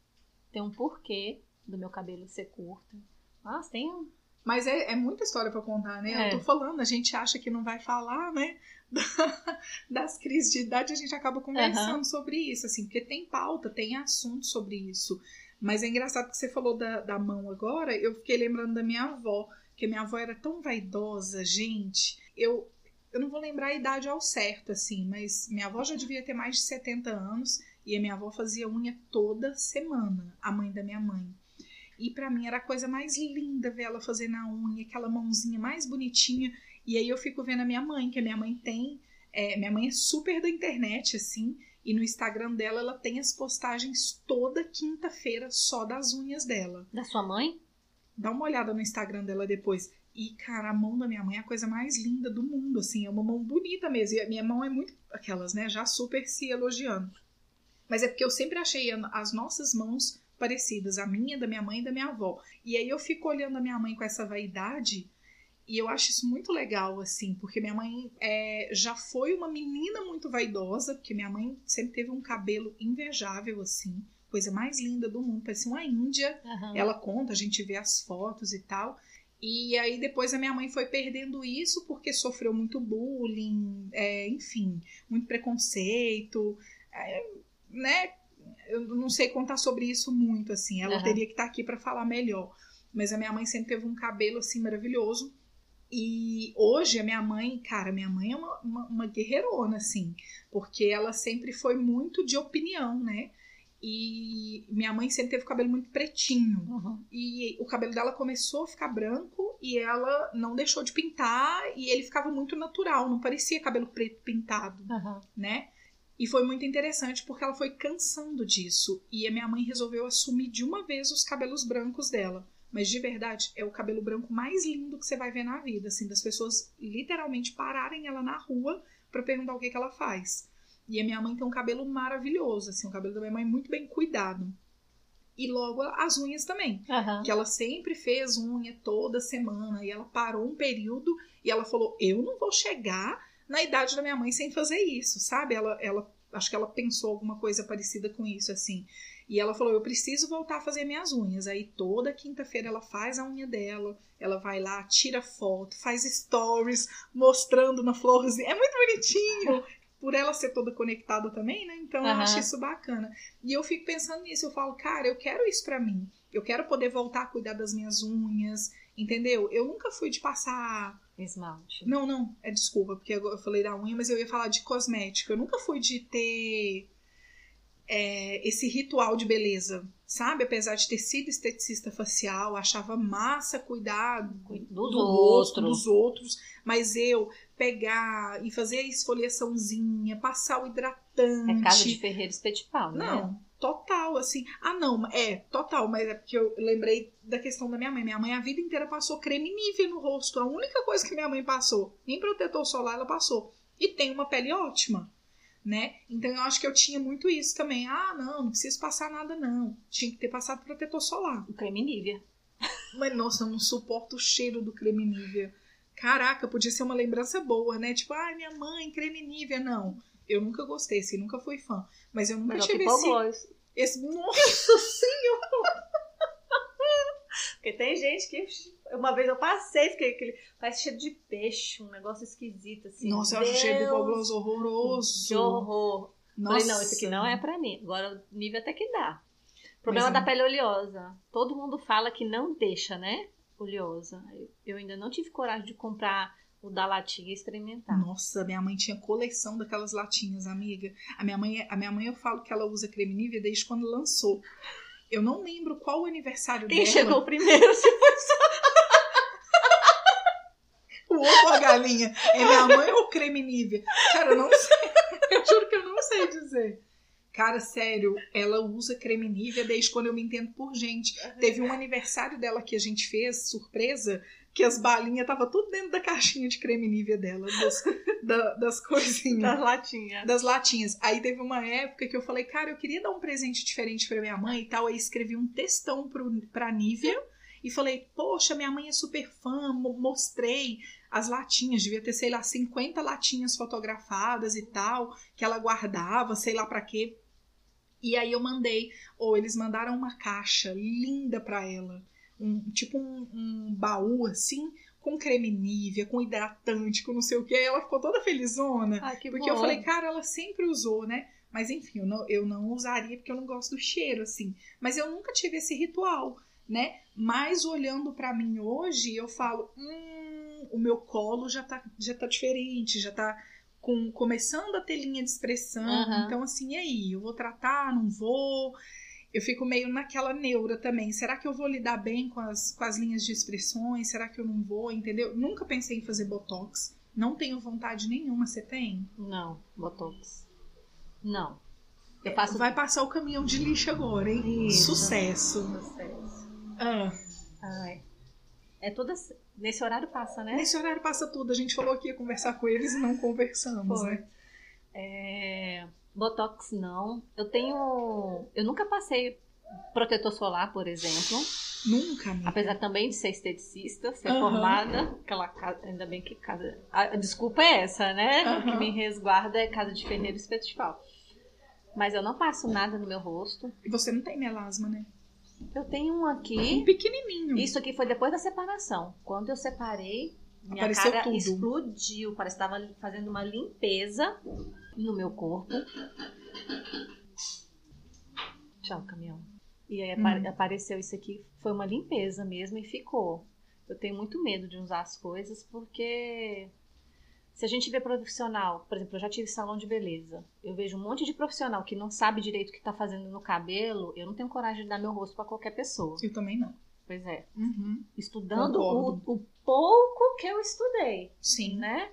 Speaker 1: Tem um porquê do meu cabelo ser curto. Nossa, tem um.
Speaker 2: Mas é, é muita história para contar, né?
Speaker 1: É.
Speaker 2: Eu tô falando, a gente acha que não vai falar, né? [LAUGHS] Das crises de idade, a gente acaba conversando sobre isso, assim, porque tem pauta, tem assunto sobre isso. Mas é engraçado que você falou da, da mão agora, eu fiquei lembrando da minha avó, que minha avó era tão vaidosa, gente. Eu, eu não vou lembrar a idade ao certo, assim, mas minha avó já devia ter mais de 70 anos e a minha avó fazia unha toda semana, a mãe da minha mãe. E pra mim era a coisa mais linda ver ela fazer na unha, aquela mãozinha mais bonitinha. E aí eu fico vendo a minha mãe, que a minha mãe tem. é, minha mãe é super da internet, assim. E no Instagram dela ela tem as postagens toda quinta-feira só das unhas dela.
Speaker 1: Da sua mãe?
Speaker 2: Dá uma olhada no Instagram dela depois. E, cara, a mão da minha mãe é a coisa mais linda do mundo, assim. É uma mão bonita mesmo. E a minha mão é muito. Aquelas, né? Já super se elogiando. Mas é porque eu sempre achei a- as nossas mãos parecidas. A minha, da minha mãe e da minha avó. E aí eu fico olhando a minha mãe com essa vaidade. E eu acho isso muito legal, assim. Porque minha mãe é, já foi uma menina muito vaidosa. Porque minha mãe sempre teve um cabelo invejável, assim. Coisa mais linda do mundo. Parecia uma índia.
Speaker 1: Aham.
Speaker 2: Ela conta, a gente vê as fotos e tal. E aí depois a minha mãe foi perdendo isso porque sofreu muito bullying, é, enfim, muito preconceito, é, né? Eu não sei contar sobre isso muito, assim. Ela
Speaker 1: Aham.
Speaker 2: teria que estar aqui para falar melhor. Mas a minha mãe sempre teve um cabelo assim maravilhoso. E hoje a minha mãe, cara, minha mãe é uma, uma, uma guerreirona, assim, porque ela sempre foi muito de opinião, né? E minha mãe sempre teve o cabelo muito pretinho.
Speaker 1: Uhum.
Speaker 2: E o cabelo dela começou a ficar branco e ela não deixou de pintar e ele ficava muito natural, não parecia cabelo preto pintado,
Speaker 1: Aham.
Speaker 2: né? E foi muito interessante porque ela foi cansando disso e a minha mãe resolveu assumir de uma vez os cabelos brancos dela. Mas de verdade, é o cabelo branco mais lindo que você vai ver na vida, assim, das pessoas literalmente pararem ela na rua pra perguntar o que, que ela faz. E a minha mãe tem um cabelo maravilhoso, assim, o cabelo da minha mãe muito bem cuidado. E logo as unhas também
Speaker 1: Aham.
Speaker 2: que ela sempre fez unha toda semana e ela parou um período e ela falou: "Eu não vou chegar na idade da minha mãe sem fazer isso", sabe? Ela ela acho que ela pensou alguma coisa parecida com isso assim. E ela falou: "Eu preciso voltar a fazer minhas unhas". Aí toda quinta-feira ela faz a unha dela, ela vai lá, tira foto, faz stories mostrando na florzinha. É muito bonitinho. Por ela ser toda conectada também, né? Então eu
Speaker 1: Aham.
Speaker 2: acho isso bacana. E eu fico pensando nisso, eu falo, cara, eu quero isso pra mim. Eu quero poder voltar a cuidar das minhas unhas, entendeu? Eu nunca fui de passar.
Speaker 1: Esmalte.
Speaker 2: Não, não, é desculpa, porque eu falei da unha, mas eu ia falar de cosmético. Eu nunca fui de ter é, esse ritual de beleza, sabe? Apesar de ter sido esteticista facial, achava massa cuidar
Speaker 1: Dos
Speaker 2: do rosto dos outros, mas eu pegar e fazer a esfoliaçãozinha, passar o hidratante.
Speaker 1: É casa de ferreiro pau, né?
Speaker 2: Não, total, assim. Ah, não, é, total, mas é porque eu lembrei da questão da minha mãe. Minha mãe a vida inteira passou creme Nivea no rosto. A única coisa que minha mãe passou. Nem protetor solar ela passou. E tem uma pele ótima, né? Então eu acho que eu tinha muito isso também. Ah, não, não preciso passar nada, não. Tinha que ter passado protetor solar.
Speaker 1: O creme Nivea.
Speaker 2: Mas, nossa, eu não suporto o cheiro do creme Nivea. Caraca, podia ser uma lembrança boa, né? Tipo, ai, minha mãe, creme Nivea. Não, eu nunca gostei, assim, nunca fui fã. Mas eu nunca
Speaker 1: o
Speaker 2: tive esse,
Speaker 1: Gloss.
Speaker 2: Esse... Nossa [LAUGHS] senhora!
Speaker 1: Porque tem gente que. Uma vez eu passei, fiquei aquele. Parece cheiro de peixe, um negócio esquisito, assim.
Speaker 2: Nossa, eu acho cheiro
Speaker 1: Deus,
Speaker 2: Boblos horroroso.
Speaker 1: Que horror.
Speaker 2: Nossa.
Speaker 1: Falei, não, isso aqui não é pra mim. Agora o nível até que dá. Problema
Speaker 2: Mas é.
Speaker 1: da pele oleosa. Todo mundo fala que não deixa, né? Oleosa. Eu ainda não tive coragem de comprar o da latinha experimentar.
Speaker 2: Nossa, minha mãe tinha coleção daquelas latinhas, amiga. A minha mãe, a minha mãe eu falo que ela usa creme Nivea desde quando lançou. Eu não lembro qual o aniversário
Speaker 1: Quem
Speaker 2: dela.
Speaker 1: chegou primeiro? se foi
Speaker 2: O ovo ou a galinha? É minha mãe ou creme Nivea? Cara, eu não sei. [LAUGHS] Eu juro que eu não sei dizer. Cara, sério, ela usa creme Nivea desde quando eu me entendo por gente. Teve um aniversário dela que a gente fez, surpresa, que as balinhas tava tudo dentro da caixinha de creme Nivea dela, das, [LAUGHS] da- das coisinhas.
Speaker 1: Das latinhas.
Speaker 2: das latinhas. Aí teve uma época que eu falei, cara, eu queria dar um presente diferente pra minha mãe e tal. Aí escrevi um textão pro, pra Nívia e falei, poxa, minha mãe é super fã, mo- mostrei as latinhas, devia ter, sei lá, 50 latinhas fotografadas e tal, que ela guardava, sei lá pra quê. E aí eu mandei, ou eles mandaram uma caixa linda pra ela, um, tipo um, um baú assim, com creme Nívea, com hidratante, com não sei o que. Aí ela ficou toda felizona.
Speaker 1: Ah, que
Speaker 2: Porque
Speaker 1: bom.
Speaker 2: eu falei, cara, ela sempre usou, né? Mas enfim, eu não, eu não usaria porque eu não gosto do cheiro, assim. Mas eu nunca tive esse ritual, né? Mas olhando pra mim hoje, eu falo, hum, o meu colo já tá, já tá diferente, já tá com, começando a ter linha de expressão.
Speaker 1: Aham.
Speaker 2: Então, assim, e aí? Eu vou tratar, não vou? Eu fico meio naquela neura também. Será que eu vou lidar bem com as, com as linhas de expressões? Será que eu não vou? Entendeu? Nunca pensei em fazer botox. Não tenho vontade nenhuma. Você tem?
Speaker 1: Não, Botox. Não. Eu faço
Speaker 2: Vai passar o caminhão de lixo agora, hein?
Speaker 1: Isso.
Speaker 2: Sucesso.
Speaker 1: Sucesso.
Speaker 2: Ah,
Speaker 1: Ai. É toda. Nesse horário passa, né?
Speaker 2: nesse horário passa tudo. A gente falou que ia conversar com eles e não conversamos,
Speaker 1: Foi.
Speaker 2: né?
Speaker 1: É, Botox não. Eu tenho. Eu nunca passei protetor solar, por exemplo.
Speaker 2: Nunca, amiga.
Speaker 1: Apesar também de ser esteticista, ser
Speaker 2: Aham.
Speaker 1: formada. Aquela casa, ainda bem que casa. A desculpa é essa, né? O que me resguarda é casa de ferreiro pau. Mas eu não passo nada no meu rosto.
Speaker 2: E você não tem melasma, né?
Speaker 1: Eu tenho um
Speaker 2: Um
Speaker 1: aqui.
Speaker 2: pequenininho.
Speaker 1: Isso aqui foi depois da separação. Quando eu separei, minha
Speaker 2: Apareceu
Speaker 1: cara
Speaker 2: tudo.
Speaker 1: explodiu. Parece que estava fazendo uma limpeza no meu corpo. Tchau, caminhão. E aí
Speaker 2: Hum.
Speaker 1: apareceu isso aqui. Foi uma limpeza mesmo e ficou. Eu tenho muito medo de usar as coisas porque se a gente vê profissional, por exemplo, eu já tive salão de beleza. Eu vejo um monte de profissional que não sabe direito o que está fazendo no cabelo. Eu não tenho coragem de dar meu rosto para qualquer pessoa.
Speaker 2: Eu também não.
Speaker 1: Pois é
Speaker 2: Uhum.
Speaker 1: estudando o, o pouco que eu estudei,
Speaker 2: Sim.
Speaker 1: né?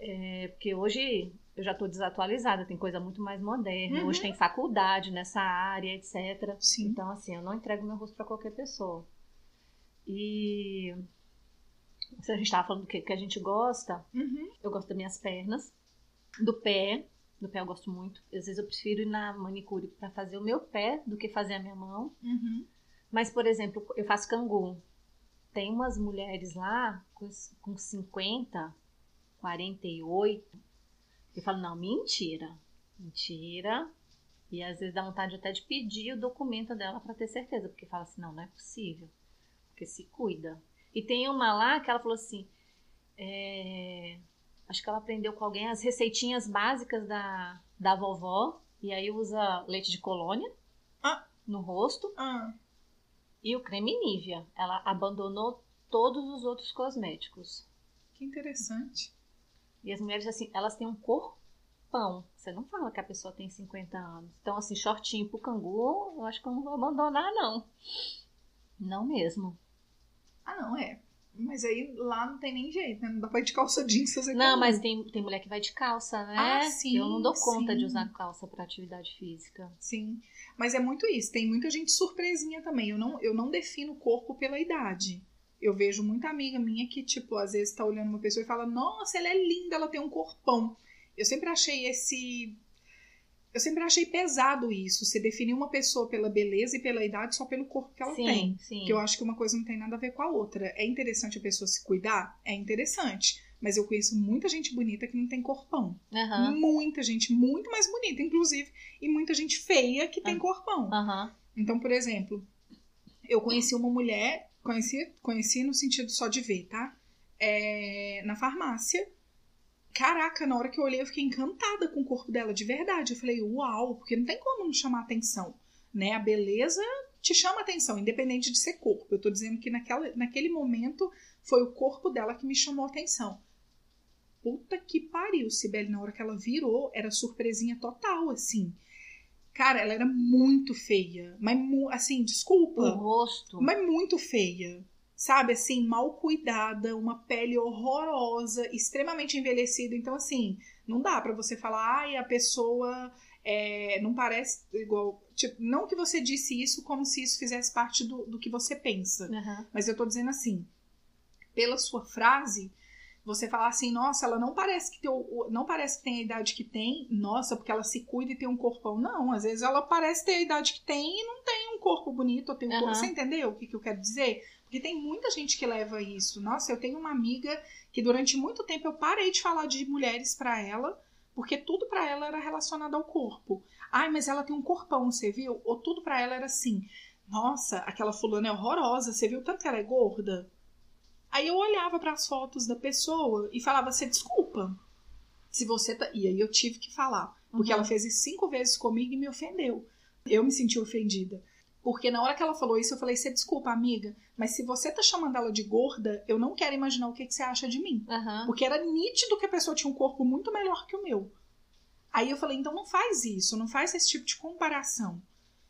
Speaker 1: É, porque hoje eu já estou desatualizada, tem coisa muito mais moderna.
Speaker 2: Uhum.
Speaker 1: Hoje tem faculdade nessa área, etc.
Speaker 2: Sim.
Speaker 1: Então, assim, eu não entrego meu rosto para qualquer pessoa. E se a gente estava falando do que, que a gente gosta,
Speaker 2: Uhum.
Speaker 1: eu gosto das minhas pernas, do pé. Do pé eu gosto muito. Às vezes eu prefiro ir na manicure para fazer o meu pé do que fazer a minha mão.
Speaker 2: Uhum.
Speaker 1: Mas, por exemplo, eu faço cangu. Tem umas mulheres lá com, com 50, 48, que falam, não, mentira. Mentira. E às vezes dá vontade até de pedir o documento dela para ter certeza, porque fala assim, não, não é possível. Porque se cuida. E tem uma lá que ela falou assim, é, acho que ela aprendeu com alguém as receitinhas básicas da, da vovó, e aí usa leite de colônia
Speaker 2: Ah.
Speaker 1: no rosto,
Speaker 2: Ah,
Speaker 1: e o creme Nivea. Ela abandonou todos os outros cosméticos.
Speaker 2: que interessante.
Speaker 1: E as mulheres, assim, elas têm um corpão. Você não fala que a pessoa tem 50 anos. Então, assim, shortinho pro cangu, eu acho que eu não vou abandonar, não. Não mesmo.
Speaker 2: Ah, não, é. Mas aí lá não tem nem jeito, né? Não dá pra ir de calça jeans fazer
Speaker 1: Não,
Speaker 2: calor.
Speaker 1: mas tem, tem mulher que vai de calça, né?
Speaker 2: Ah, sim,
Speaker 1: Eu não dou conta
Speaker 2: sim.
Speaker 1: de usar calça pra atividade física.
Speaker 2: Sim. Mas é muito isso. Tem muita gente surpresinha também. Eu não, eu não defino o corpo pela idade. Eu vejo muita amiga minha que, tipo, às vezes tá olhando uma pessoa e fala: Nossa, ela é linda, ela tem um corpão. Eu sempre achei esse. Eu sempre achei pesado isso. Você definir uma pessoa pela beleza e pela idade só pelo corpo que ela
Speaker 1: sim,
Speaker 2: tem.
Speaker 1: sim.
Speaker 2: Que eu acho que uma coisa não tem nada a ver com a outra. É interessante a pessoa se cuidar? É interessante. Mas eu conheço muita gente bonita que não tem corpão.
Speaker 1: Aham,
Speaker 2: Muita gente muito mais bonita, inclusive. E muita gente feia que tem
Speaker 1: Ah.
Speaker 2: corpão.
Speaker 1: aham.
Speaker 2: Então, por exemplo, eu conheci uma mulher, conheci, conheci no sentido só de ver, tá? É, na farmácia. Caraca, na hora que eu olhei, eu fiquei encantada com o corpo dela, de verdade. Eu falei, uau, porque não tem como não chamar atenção, né? A beleza te chama atenção, independente de ser corpo. Eu tô dizendo que naquela, naquele momento foi o corpo dela que me chamou atenção. Puta que pariu, Sibeli, na hora que ela virou, era surpresinha total, assim. Cara, ela era muito feia. Mas, assim,
Speaker 1: O
Speaker 2: desculpa.
Speaker 1: rosto.
Speaker 2: Mas muito feia. Sabe, assim, mal cuidada, uma pele horrorosa, extremamente envelhecida. Então, assim, não dá pra você falar, ai, a pessoa é, não parece igual. Tipo, não que você disse isso como se isso fizesse parte do, do que você pensa.
Speaker 1: Aham.
Speaker 2: Mas eu tô dizendo assim. pela sua frase, você falar assim, nossa, ela não parece que tem, não parece que tem a idade que tem, nossa, porque ela se cuida e tem um corpão. Não, às vezes ela parece ter a idade que tem e não tem um corpo bonito, ou tem um uhum. corpo. Você entendeu o que, que eu quero dizer? Porque tem muita gente que leva isso. Nossa, eu tenho uma amiga que durante muito tempo eu parei de falar de mulheres para ela, porque tudo para ela era relacionado ao corpo. Ai, mas ela tem um corpão, você viu? Ou tudo para ela era assim. Nossa, aquela fulana é horrorosa, você viu tanto que ela é gorda? Aí eu olhava para as fotos da pessoa e falava: "Você desculpa. Se você tá... E aí eu tive que falar, porque uhum. ela fez isso cinco vezes comigo e me ofendeu. Eu me senti ofendida. Porque na hora que ela falou isso, eu falei: Você desculpa, amiga, mas se você tá chamando ela de gorda, eu não quero imaginar o que, que você acha de mim.
Speaker 1: Uhum.
Speaker 2: Porque era nítido que a pessoa tinha um corpo muito melhor que o meu. Aí eu falei: Então não faz isso, não faz esse tipo de comparação.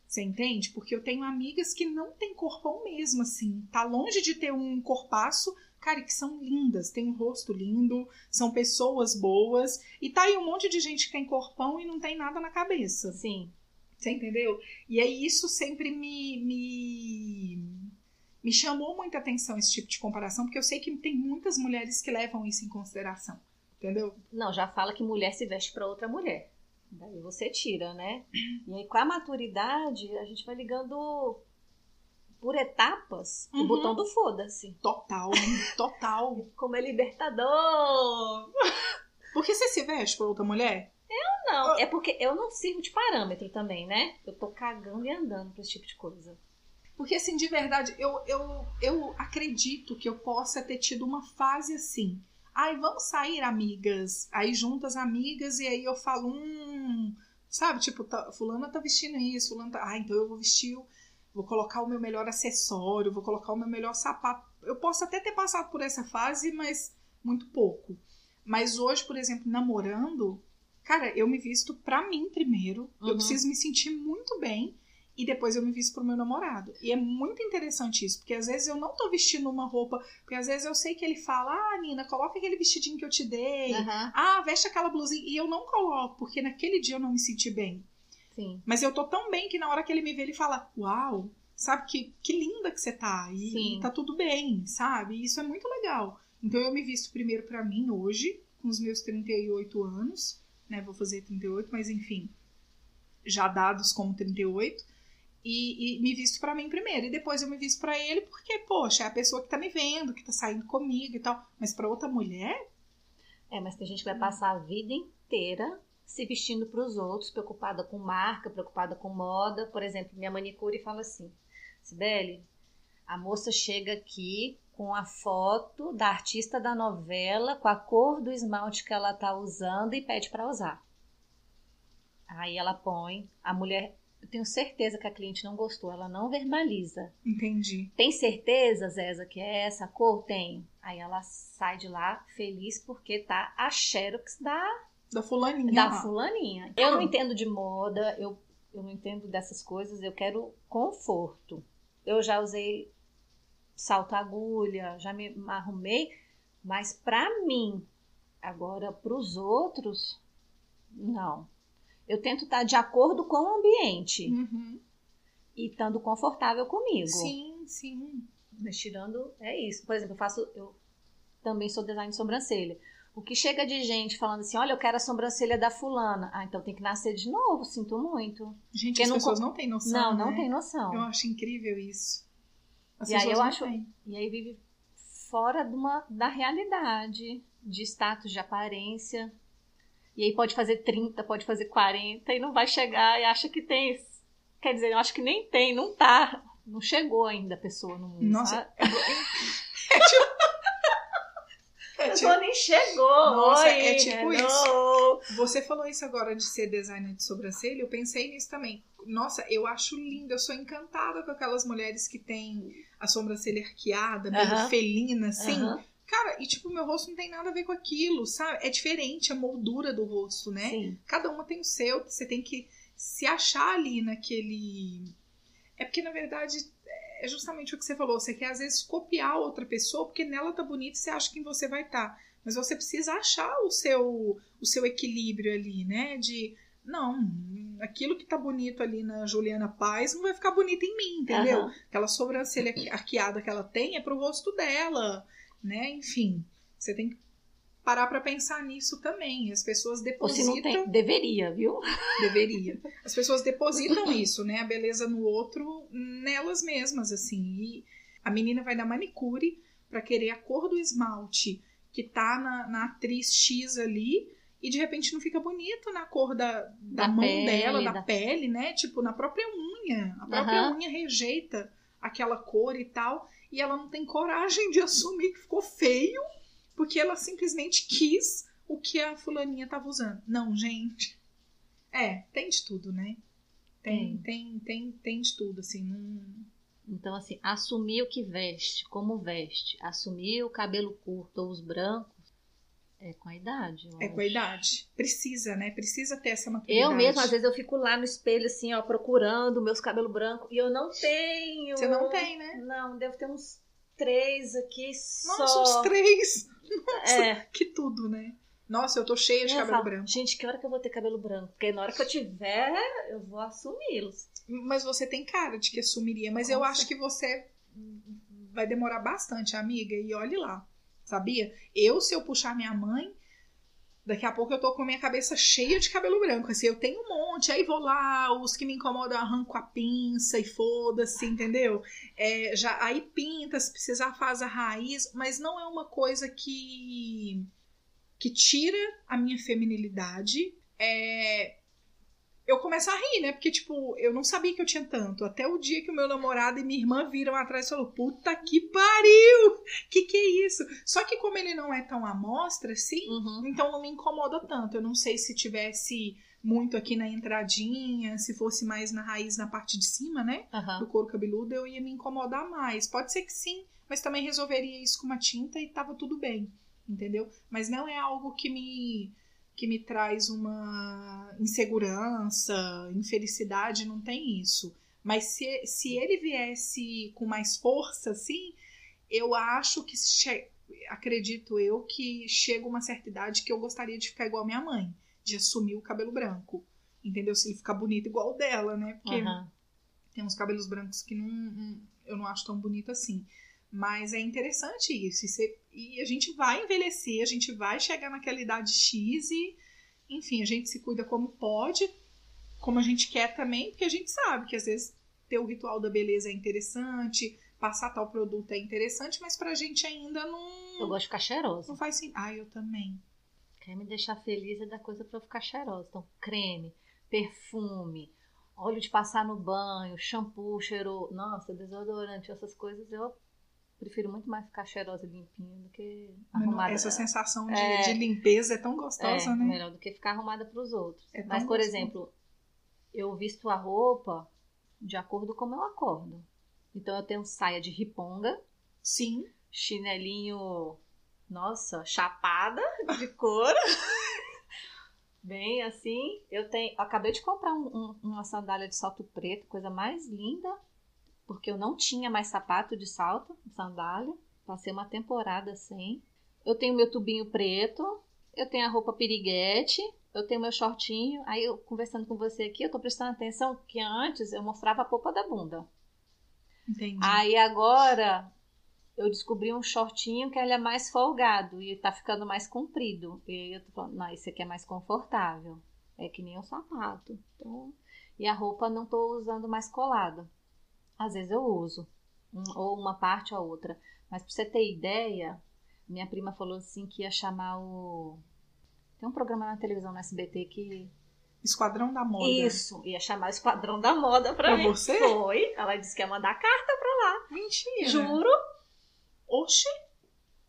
Speaker 2: Você entende? Porque eu tenho amigas que não têm corpão mesmo, assim. Tá longe de ter um corpaço, cara, que são lindas, tem um rosto lindo, são pessoas boas. E tá aí um monte de gente que tem corpão e não tem nada na cabeça.
Speaker 1: Sim.
Speaker 2: Você entendeu? E aí isso sempre me, me, me chamou muita atenção, esse tipo de comparação, porque eu sei que tem muitas mulheres que levam isso em consideração. Entendeu?
Speaker 1: Não, já fala que mulher se veste para outra mulher. Daí você tira, né? E aí com a maturidade, a gente vai ligando por etapas uhum. o botão do foda-se.
Speaker 2: Total, total. [LAUGHS]
Speaker 1: Como é libertador!
Speaker 2: Porque você se veste para outra mulher?
Speaker 1: Eu não. É porque eu não sirvo de parâmetro também, né? Eu tô cagando e andando pra esse tipo de coisa.
Speaker 2: Porque, assim, de verdade, eu, eu, eu acredito que eu possa ter tido uma fase assim. Ai, vamos sair, amigas. Aí juntas amigas, e aí eu falo, hum. Sabe, tipo, tá, fulana tá vestindo isso, fulana tá. Ah, então eu vou vestir, vou colocar o meu melhor acessório, vou colocar o meu melhor sapato. Eu posso até ter passado por essa fase, mas muito pouco. Mas hoje, por exemplo, namorando, Cara, eu me visto pra mim primeiro. Uhum. Eu preciso me sentir muito bem. E depois eu me visto pro meu namorado. E é muito interessante isso, porque às vezes eu não tô vestindo uma roupa. Porque às vezes eu sei que ele fala: Ah, Nina, coloca aquele vestidinho que eu te dei.
Speaker 1: Uhum.
Speaker 2: Ah, veste aquela blusinha. E eu não coloco, porque naquele dia eu não me senti bem.
Speaker 1: Sim.
Speaker 2: Mas eu tô tão bem que na hora que ele me vê, ele fala: Uau, sabe que, que linda que você tá. E, e tá tudo bem, sabe? E isso é muito legal. Então eu me visto primeiro para mim hoje, com os meus 38 anos né? Vou fazer 38, mas enfim, já dados como 38. E, e me visto para mim primeiro. E depois eu me visto para ele, porque, poxa, é a pessoa que tá me vendo, que tá saindo comigo e tal. Mas para outra mulher.
Speaker 1: É, mas tem gente que vai passar a vida inteira se vestindo para os outros, preocupada com marca, preocupada com moda. Por exemplo, minha manicure fala assim: Sibeli, a moça chega aqui com a foto da artista da novela, com a cor do esmalte que ela tá usando e pede para usar. Aí ela põe, a mulher, eu tenho certeza que a cliente não gostou, ela não verbaliza.
Speaker 2: Entendi.
Speaker 1: Tem certeza, Zéza, que é essa cor? Tem. Aí ela sai de lá feliz porque tá a xerox da
Speaker 2: da fulaninha.
Speaker 1: Da fulaninha. Eu não entendo de moda, eu, eu não entendo dessas coisas, eu quero conforto. Eu já usei salto agulha, já me arrumei, mas para mim, agora para os outros, não. Eu tento estar de acordo com o ambiente
Speaker 2: uhum.
Speaker 1: e estando confortável comigo.
Speaker 2: Sim, sim.
Speaker 1: Mas tirando, é isso. Por exemplo, eu faço, eu também sou design de sobrancelha. O que chega de gente falando assim, olha, eu quero a sobrancelha da fulana. Ah, então tem que nascer de novo, sinto muito.
Speaker 2: Gente, Porque as não... pessoas não têm noção,
Speaker 1: Não,
Speaker 2: né?
Speaker 1: não tem noção.
Speaker 2: Eu acho incrível isso.
Speaker 1: As e aí eu acho. Têm. E aí vive fora de uma, da realidade, de status, de aparência. E aí pode fazer 30, pode fazer 40 e não vai chegar e acha que tem. Quer dizer, eu acho que nem tem, não tá. Não chegou ainda a pessoa no mundo.
Speaker 2: Nossa.
Speaker 1: É, tipo é tipo... nem chegou.
Speaker 2: Nossa,
Speaker 1: Oi,
Speaker 2: é tipo hello. isso. Você falou isso agora de ser designer de sobrancelha, eu pensei nisso também. Nossa, eu acho lindo, eu sou encantada com aquelas mulheres que têm a sobrancelha arqueada, meio uh -huh. felina, assim. Uh -huh. Cara, e tipo, meu rosto não tem nada a ver com aquilo, sabe? É diferente a moldura do rosto, né?
Speaker 1: Sim.
Speaker 2: Cada uma tem o seu, você tem que se achar ali naquele. É porque, na verdade, é justamente o que você falou. Você quer, às vezes, copiar outra pessoa, porque nela tá bonita e você acha que você vai estar. Tá. Mas você precisa achar o seu, o seu equilíbrio ali, né? De, não, aquilo que tá bonito ali na Juliana Paz não vai ficar bonito em mim, entendeu?
Speaker 1: Uhum.
Speaker 2: Aquela sobrancelha arqueada que ela tem é pro rosto dela. Né? Enfim, você tem que parar para pensar nisso também. As pessoas
Speaker 1: Ou
Speaker 2: depositam.
Speaker 1: se não tem, deveria, viu?
Speaker 2: Deveria. As pessoas depositam [LAUGHS] isso, né? A beleza no outro, nelas mesmas, assim. E a menina vai na manicure para querer a cor do esmalte que tá na, na atriz X ali. E de repente não fica bonito na cor da, da,
Speaker 1: Da
Speaker 2: mão
Speaker 1: pele,
Speaker 2: dela, da,
Speaker 1: da-
Speaker 2: pele, né? Tipo, na própria unha. A própria
Speaker 1: Aham.
Speaker 2: unha rejeita aquela cor e tal. E ela não tem coragem de [LAUGHS] assumir que ficou feio, porque ela simplesmente quis o que a fulaninha tava usando. Não, gente. É, tem de tudo, né? Tem, tem, tem, tem de tudo, assim. Não...
Speaker 1: Então, assim, assumir o que veste, como veste, assumir o cabelo curto ou os brancos, é com a idade.
Speaker 2: É com a
Speaker 1: acho.
Speaker 2: idade. Precisa, né? Precisa ter essa maturidade.
Speaker 1: Eu mesma, às vezes, eu fico lá no espelho, assim, ó, procurando meus cabelos brancos, e eu não tenho.
Speaker 2: Você não tem, né?
Speaker 1: Não, devo ter uns três aqui só.
Speaker 2: Nossa, os três. [LAUGHS]
Speaker 1: É. [LAUGHS]
Speaker 2: Que tudo, né? Nossa, eu tô cheia de
Speaker 1: Eu
Speaker 2: cabelo
Speaker 1: falo,
Speaker 2: branco.
Speaker 1: Gente, que hora que eu vou ter cabelo branco? Porque na hora que eu tiver, eu vou assumi-los.
Speaker 2: Mas você tem cara de que assumiria. Mas eu
Speaker 1: Nossa.
Speaker 2: acho que você vai demorar bastante, amiga. E olhe lá. Sabia? Eu, se eu puxar minha mãe, daqui a pouco eu tô com minha cabeça cheia de cabelo branco. Assim, eu tenho um monte. Aí vou lá, os que me incomodam, arranco a pinça e foda-se, entendeu? É, já, aí pinta, se precisar faz a raiz. Mas não é uma coisa que, que tira a minha feminilidade. É, eu começo a rir, né? Porque, tipo, eu não sabia que eu tinha tanto. Até o dia que o meu namorado e minha irmã viram atrás e falaram: Puta que pariu! Que que é isso? Só que, como ele não é tão à mostra assim,
Speaker 1: Uhum.
Speaker 2: então não me incomoda tanto. Eu não sei se tivesse muito aqui na entradinha, se fosse mais na raiz, na parte de cima, né?
Speaker 1: Aham.
Speaker 2: Do couro cabeludo, eu ia me incomodar mais. Pode ser que sim, mas também resolveria isso com uma tinta e tava tudo bem, entendeu? Mas não é algo que me que me traz uma insegurança, infelicidade, não tem isso. Mas se, se ele viesse com mais força, assim, eu acho que acredito eu que chega uma certa idade que eu gostaria de ficar igual a minha mãe, de assumir o cabelo branco. Entendeu? Se ele ficar bonito igual o dela, né? Porque
Speaker 1: Aham.
Speaker 2: tem uns cabelos brancos que não, não- eu não acho tão bonito assim. Mas é interessante isso. E, você- e a gente vai envelhecer, a gente vai chegar naquela idade X e, enfim, a gente se cuida como pode, como a gente quer também, porque a gente sabe que às vezes ter o ritual da beleza é interessante, passar tal produto é interessante, mas pra gente ainda
Speaker 1: Eu
Speaker 2: não,
Speaker 1: gosto de ficar cheirosa.
Speaker 2: não faz sentido. Ah, eu também.
Speaker 1: Quer me deixar feliz é da coisa pra eu ficar cheirosa. Então, creme, perfume, óleo de passar no banho, shampoo, cheiro. Nossa, desodorante, essas coisas eu prefiro muito mais ficar cheirosa e limpinha do que arrumada.
Speaker 2: Essa sensação de,
Speaker 1: É.
Speaker 2: de limpeza é tão gostosa,
Speaker 1: é,
Speaker 2: né?
Speaker 1: melhor do que ficar arrumada pros outros.
Speaker 2: É
Speaker 1: Mas, por
Speaker 2: gostoso.
Speaker 1: exemplo, eu visto a roupa de acordo com como eu acordo. Então, eu tenho saia de riponga,
Speaker 2: Sim.
Speaker 1: chinelinho, nossa, chapada de couro. [LAUGHS] Bem assim, eu tenho. Acabei de comprar um- um- uma sandália de salto preto, coisa mais linda, porque eu não tinha mais sapato de salto, sandália. Passei uma temporada sem. Eu tenho meu tubinho preto, eu tenho a roupa piriguete, eu tenho meu shortinho. Aí eu conversando com você aqui, eu tô prestando atenção que antes eu mostrava a polpa da bunda.
Speaker 2: Entendi.
Speaker 1: Aí agora eu descobri um shortinho que ele é mais folgado e tá ficando mais comprido. E aí eu tô falando, não, esse aqui é mais confortável. É que nem o sapato. Então, e a roupa não tô usando mais colada. Às vezes eu uso, um- ou uma parte ou outra. Mas pra você ter ideia, minha prima falou assim que ia chamar o. Tem um programa na televisão no SBT que.
Speaker 2: Esquadrão da Moda.
Speaker 1: Isso, ia chamar o Esquadrão da Moda pra,
Speaker 2: Pra
Speaker 1: mim.
Speaker 2: você?
Speaker 1: Foi. Ela disse que ia mandar carta pra lá.
Speaker 2: Mentira.
Speaker 1: Juro.
Speaker 2: Oxe,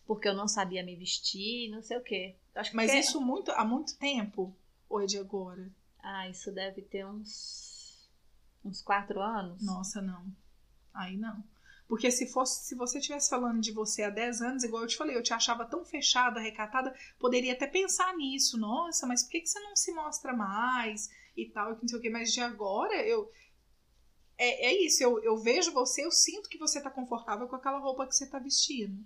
Speaker 1: porque eu não sabia me vestir, não sei o quê. Acho que
Speaker 2: mas
Speaker 1: porque-
Speaker 2: isso muito, há muito tempo? Ou é de agora?
Speaker 1: Ah, isso deve ter uns uns quatro anos.
Speaker 2: Nossa, não. Aí não. Porque se fosse, se você estivesse falando de você há 10 anos, igual eu te falei, eu te achava tão fechada, recatada, poderia até pensar nisso. Nossa, mas por que, que você não se mostra mais? E tal, e que não sei o quê. Mas de agora, eu. É, é isso, eu, eu vejo você, eu sinto que você tá confortável com aquela roupa que você tá vestindo.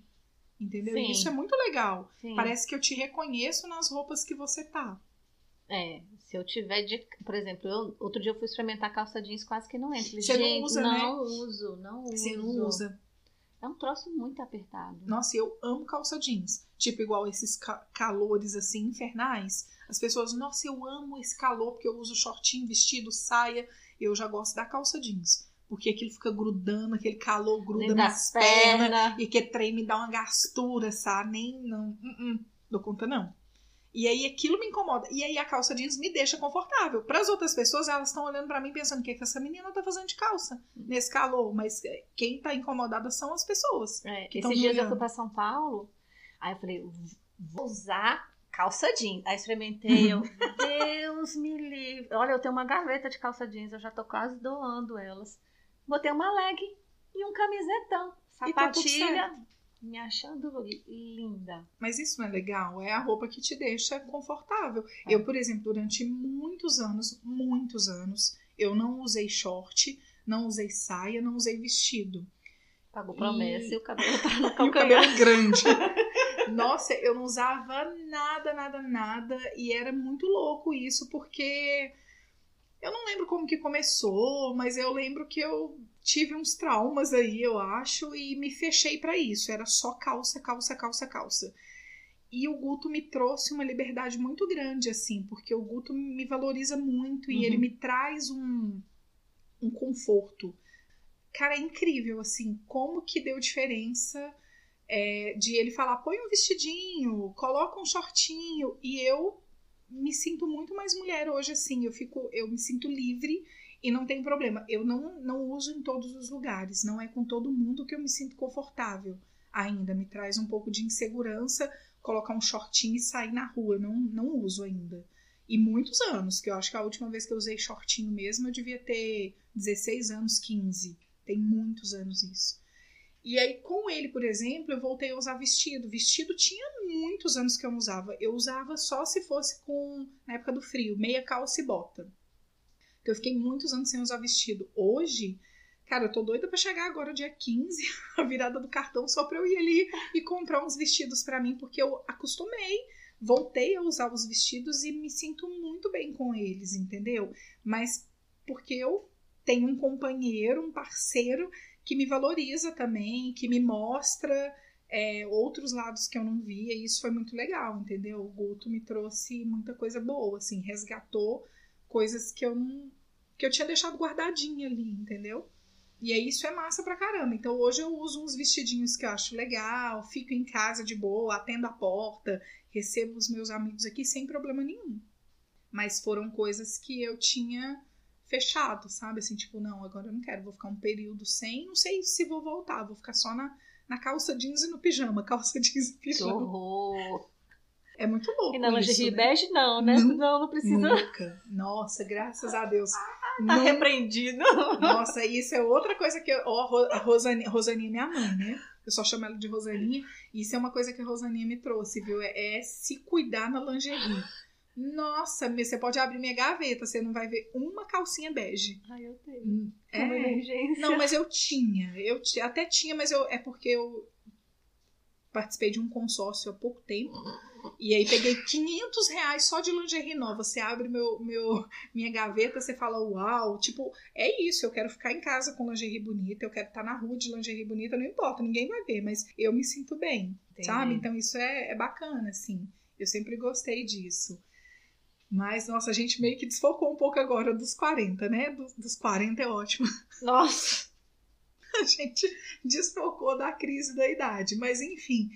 Speaker 2: Entendeu?
Speaker 1: Sim.
Speaker 2: Isso é muito legal.
Speaker 1: Sim.
Speaker 2: Parece que eu te reconheço nas roupas que você tá.
Speaker 1: É, se eu tiver de, por exemplo, eu, outro dia eu fui experimentar calça jeans, quase que não entra.
Speaker 2: Você não usa, né?
Speaker 1: não uso, não uso.
Speaker 2: Você não usa.
Speaker 1: É um troço muito apertado.
Speaker 2: Nossa, eu amo calça jeans. Tipo, igual esses ca calores assim, infernais. As pessoas, nossa, eu amo esse calor porque eu uso shortinho, vestido, saia. Eu já gosto da calça jeans. Porque aquilo fica grudando, aquele calor gruda
Speaker 1: Nem
Speaker 2: nas pernas.
Speaker 1: pernas.
Speaker 2: E que trem me dá uma gastura, sabe? Nem, não, uh -uh, dou conta não. E aí aquilo me incomoda. E aí a calça jeans me deixa confortável. Para as outras pessoas, elas estão olhando para mim pensando o que, é que essa menina tá fazendo de calça nesse calor. Mas é, quem tá incomodada são as pessoas.
Speaker 1: É, esses dias eu fui pra São Paulo, aí eu falei, vou usar calça jeans. Aí experimentei, eu, [LAUGHS] Deus me livre. Olha, eu tenho uma gaveta de calça jeans, eu já tô quase doando elas. Botei uma leg e um camisetão.
Speaker 2: E tá
Speaker 1: Sapatilha, me achando linda.
Speaker 2: Mas isso não é legal? É a roupa que te deixa confortável.
Speaker 1: É.
Speaker 2: Eu, por exemplo, durante muitos anos, muitos anos, eu não usei short, não usei saia, não usei vestido.
Speaker 1: Pagou
Speaker 2: E-
Speaker 1: promessa e, o cabelo tá [LAUGHS] no
Speaker 2: E o cabelo grande. [LAUGHS] Nossa, eu não usava nada, nada, nada. E era muito louco isso, porque eu não lembro como que começou, mas eu lembro que eu tive uns traumas aí, eu acho, e me fechei pra isso. Era só calça, calça, calça, calça. E o Guto me trouxe uma liberdade muito grande, assim, porque o Guto me valoriza muito e
Speaker 1: Uhum.
Speaker 2: ele me traz um, um conforto. Cara, é incrível, assim, como que deu diferença é, de ele falar, põe um vestidinho, coloca um shortinho, e eu me sinto muito mais mulher hoje, assim, eu fico, eu me sinto livre e não tem problema. Eu não, não uso em todos os lugares, não é com todo mundo que eu me sinto confortável ainda. Me traz um pouco de insegurança colocar um shortinho e sair na rua, não, não uso ainda. E muitos anos, que eu acho que a última vez que eu usei shortinho mesmo, eu devia ter 16 anos, 15. Tem muitos anos isso. E aí, com ele, por exemplo, eu voltei a usar vestido. Vestido tinha muitos anos que eu não usava. Eu usava só se fosse com, na época do frio, meia calça e bota. Então eu fiquei muitos anos sem usar vestido. Hoje, cara, eu tô doida pra chegar agora, dia 15, [LAUGHS] a virada do cartão, só pra eu ir ali e comprar uns vestidos pra mim, porque eu acostumei, voltei a usar os vestidos e me sinto muito bem com eles, entendeu? Mas porque eu tenho um companheiro, um parceiro que me valoriza também, que me mostra é, outros lados que eu não via, e isso foi muito legal, entendeu? O Guto me trouxe muita coisa boa, assim, resgatou coisas que eu não. que eu tinha deixado guardadinha ali, entendeu? E aí isso é massa pra caramba. Então hoje eu uso uns vestidinhos que eu acho legal, fico em casa de boa, atendo a porta, recebo os meus amigos aqui sem problema nenhum. Mas foram coisas que eu tinha fechado, sabe? Assim, tipo, não, agora eu não quero, vou ficar um período sem, não sei se vou voltar, vou ficar só na, na calça jeans e no pijama, [LAUGHS] calça jeans e
Speaker 1: Que
Speaker 2: pijama.
Speaker 1: horror.
Speaker 2: É muito louco
Speaker 1: E na lingerie
Speaker 2: né?
Speaker 1: bege não, né?
Speaker 2: Não.
Speaker 1: Não, não precisa.
Speaker 2: Nunca. Nossa, graças a Deus. [LAUGHS]
Speaker 1: Tá
Speaker 2: Não-
Speaker 1: repreendido.
Speaker 2: Nossa, isso é outra coisa que. eu- Ó, a Ro- a Rosani- Rosaninha é minha mãe, né? Eu só chamo ela de Rosaninha. Isso é uma coisa que a Rosaninha me trouxe, viu? É, é se cuidar na lingerie. Nossa, você pode abrir minha gaveta, você não vai ver uma calcinha bege.
Speaker 1: Ai, eu tenho.
Speaker 2: Hum,
Speaker 1: Uma
Speaker 2: É.
Speaker 1: emergência.
Speaker 2: Não, mas eu tinha. Eu até tinha, mas eu, é porque eu participei de um consórcio há pouco tempo. E aí peguei 500 reais só de lingerie nova. Você abre meu, meu, minha gaveta, você fala, uau. Tipo, é isso. Eu quero ficar em casa com lingerie bonita. Eu quero estar na rua de lingerie bonita. Não importa, ninguém vai ver. Mas eu me sinto bem,
Speaker 1: Entendi.
Speaker 2: sabe? Então isso é, é bacana, assim. Eu sempre gostei disso. Mas, nossa, a gente meio que desfocou um pouco agora dos 40, né? Dos, dos 40 é ótimo [LAUGHS]
Speaker 1: Nossa.
Speaker 2: a gente desfocou da crise da idade. Mas enfim,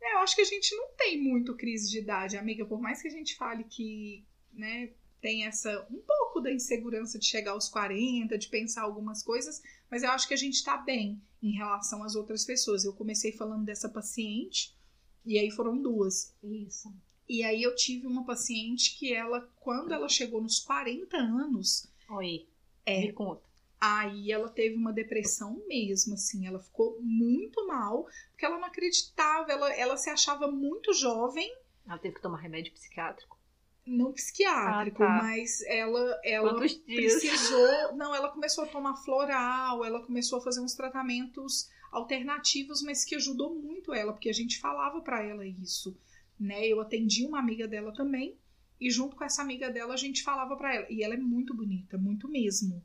Speaker 2: é, eu acho que a gente não tem muito crise de idade, amiga. Por mais que a gente fale que né, tem essa um pouco da insegurança de chegar aos 40, de pensar algumas coisas, mas eu acho que a gente tá bem em relação às outras pessoas. Eu comecei falando dessa paciente, e aí foram duas.
Speaker 1: Isso.
Speaker 2: E aí eu tive uma paciente que ela, quando ela chegou nos 40 anos,
Speaker 1: Oi.
Speaker 2: É.
Speaker 1: Me conta.
Speaker 2: Aí ela teve uma depressão mesmo, assim, ela ficou muito mal, porque ela não acreditava, ela, ela se achava muito jovem,
Speaker 1: Ela teve que tomar remédio psiquiátrico.
Speaker 2: não psiquiátrico,
Speaker 1: Ah, tá.
Speaker 2: mas ela, ela
Speaker 1: Quantos dias?
Speaker 2: precisou, não, ela começou a tomar floral, ela começou a fazer uns tratamentos alternativos, mas que ajudou muito ela, porque a gente falava pra ela isso, né? Eu atendi uma amiga dela também, e junto com essa amiga dela a gente falava pra ela, e ela é muito bonita, muito mesmo.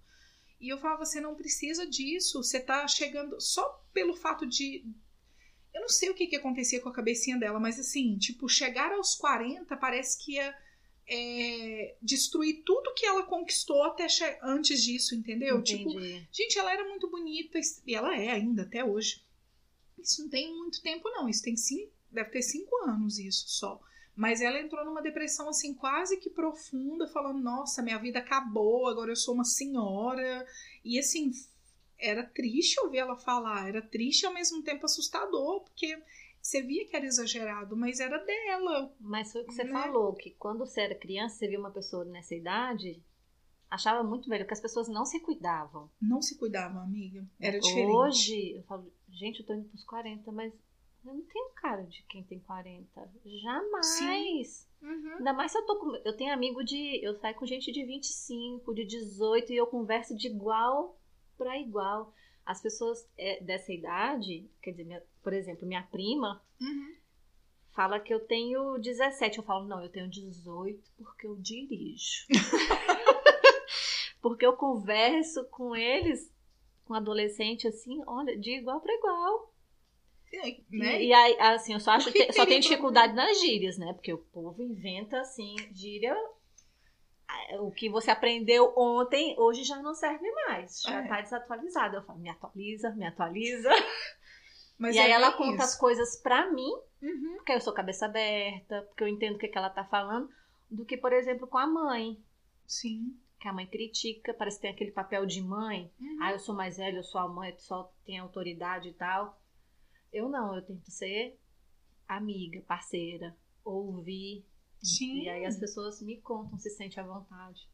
Speaker 2: E eu falava, você não precisa disso, você tá chegando só pelo fato de. Eu não sei o que, que acontecia com a cabecinha dela, mas assim, tipo, chegar aos 40 parece que ia é, destruir tudo que ela conquistou até antes disso, entendeu? Tipo,
Speaker 1: Entendi.
Speaker 2: Tipo, gente, ela era muito bonita e ela é ainda até hoje. Isso não tem muito tempo, não. Isso tem cinco, deve ter cinco anos isso só. Mas ela entrou numa depressão assim quase que profunda, falando: "Nossa, minha vida acabou, agora eu sou uma senhora". E assim, era triste ouvir ela falar, era triste e ao mesmo tempo assustador, porque você via que era exagerado, mas era dela.
Speaker 1: Mas foi o que você
Speaker 2: Né?
Speaker 1: falou, que quando você era criança, você via uma pessoa nessa idade, achava muito velho, que as pessoas não se cuidavam.
Speaker 2: Não se cuidava, amiga. Era diferente.
Speaker 1: Hoje, eu falo, gente, eu tô indo pros 40, mas eu não tenho cara de quem tem 40. Jamais.
Speaker 2: Uhum.
Speaker 1: Ainda mais se eu tô com. Eu tenho amigo de. Eu saio com gente de 25, de 18 e eu converso de igual para igual. As pessoas é, dessa idade, quer dizer, minha- por exemplo, minha prima
Speaker 2: Uhum.
Speaker 1: fala que eu tenho 17. Eu falo, não, eu tenho 18 porque eu dirijo. [LAUGHS] porque eu converso com eles, com adolescente assim, olha, de igual para igual.
Speaker 2: E, né?
Speaker 1: E, e aí, assim, eu só acho
Speaker 2: que
Speaker 1: que só tem dificuldade nas gírias, né? Porque o povo inventa assim, gíria. O que você aprendeu ontem, hoje já não serve mais. Já
Speaker 2: É.
Speaker 1: tá desatualizado. Eu falo, me atualiza, me atualiza. [LAUGHS]
Speaker 2: Mas
Speaker 1: e aí
Speaker 2: é
Speaker 1: ela
Speaker 2: bem
Speaker 1: conta
Speaker 2: isso.
Speaker 1: as coisas pra mim,
Speaker 2: Uhum.
Speaker 1: porque eu sou cabeça aberta, porque eu entendo o que, que ela tá falando, do que, por exemplo, com a mãe.
Speaker 2: Sim.
Speaker 1: Que a mãe critica, parece que tem aquele papel de mãe.
Speaker 2: Uhum.
Speaker 1: Ah, eu sou mais velha, eu sou a mãe, tu só tem autoridade e tal. Eu não, eu tento ser amiga, parceira, ouvir.
Speaker 2: Sim.
Speaker 1: E aí as pessoas me contam se sente à vontade.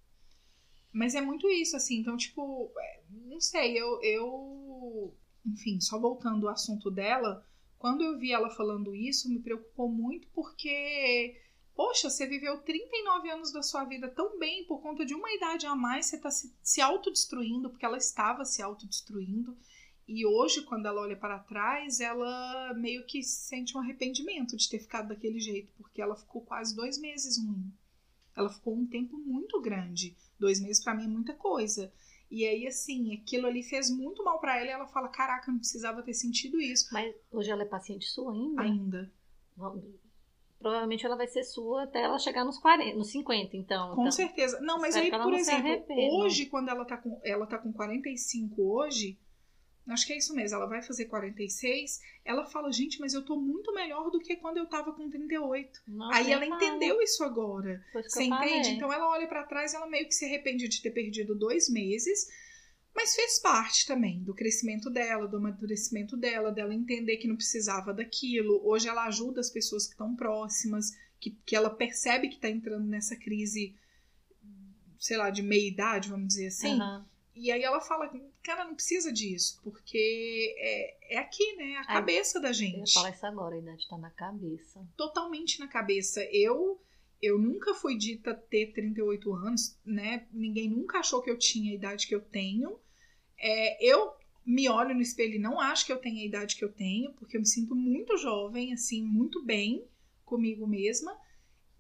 Speaker 2: Mas é muito isso, assim. Então, tipo, é, não sei, eu, eu. Enfim, só voltando ao assunto dela, quando eu vi ela falando isso, me preocupou muito porque. Poxa, você viveu 39 anos da sua vida tão bem, por conta de uma idade a mais, você tá se, se autodestruindo, porque ela estava se autodestruindo. E hoje, quando ela olha para trás, ela meio que sente um arrependimento de ter ficado daquele jeito, porque ela ficou quase dois meses ruim. Ela ficou um tempo muito grande. Dois meses pra mim é muita coisa. E aí, assim, aquilo ali fez muito mal pra ela e ela fala: Caraca, eu não precisava ter sentido isso
Speaker 1: Mas hoje ela é paciente sua ainda.
Speaker 2: ainda.
Speaker 1: Provavelmente ela vai ser sua até ela chegar nos 40, nos 50, então.
Speaker 2: Com
Speaker 1: então.
Speaker 2: certeza. Não, mas aí, por exemplo, hoje, quando ela tá, com, ela tá com 45 hoje, acho que é isso mesmo, ela vai fazer 46, ela fala, gente, mas eu tô muito melhor do que quando eu tava com 38.
Speaker 1: Nossa,
Speaker 2: aí ela entendeu isso agora. Você entende? Então ela olha pra trás, ela meio que se arrepende de ter perdido dois meses, mas fez parte também do crescimento dela, do amadurecimento dela, dela entender que não precisava daquilo. Hoje ela ajuda as pessoas que estão próximas, que, que ela percebe que tá entrando nessa crise, sei lá, de meia idade, vamos dizer assim.
Speaker 1: Aham.
Speaker 2: E aí ela fala, cara, não precisa disso, porque é, é aqui, né? A
Speaker 1: Ai,
Speaker 2: cabeça da
Speaker 1: Eu ia
Speaker 2: gente
Speaker 1: falar isso agora, a idade tá na cabeça.
Speaker 2: totalmente na cabeça. Eu eu nunca fui dita ter 38 anos, né? Ninguém nunca achou que eu tinha a idade que eu tenho. É, eu me olho no espelho e não acho que eu tenho a idade que eu tenho, porque eu me sinto muito jovem, assim, muito bem comigo mesma.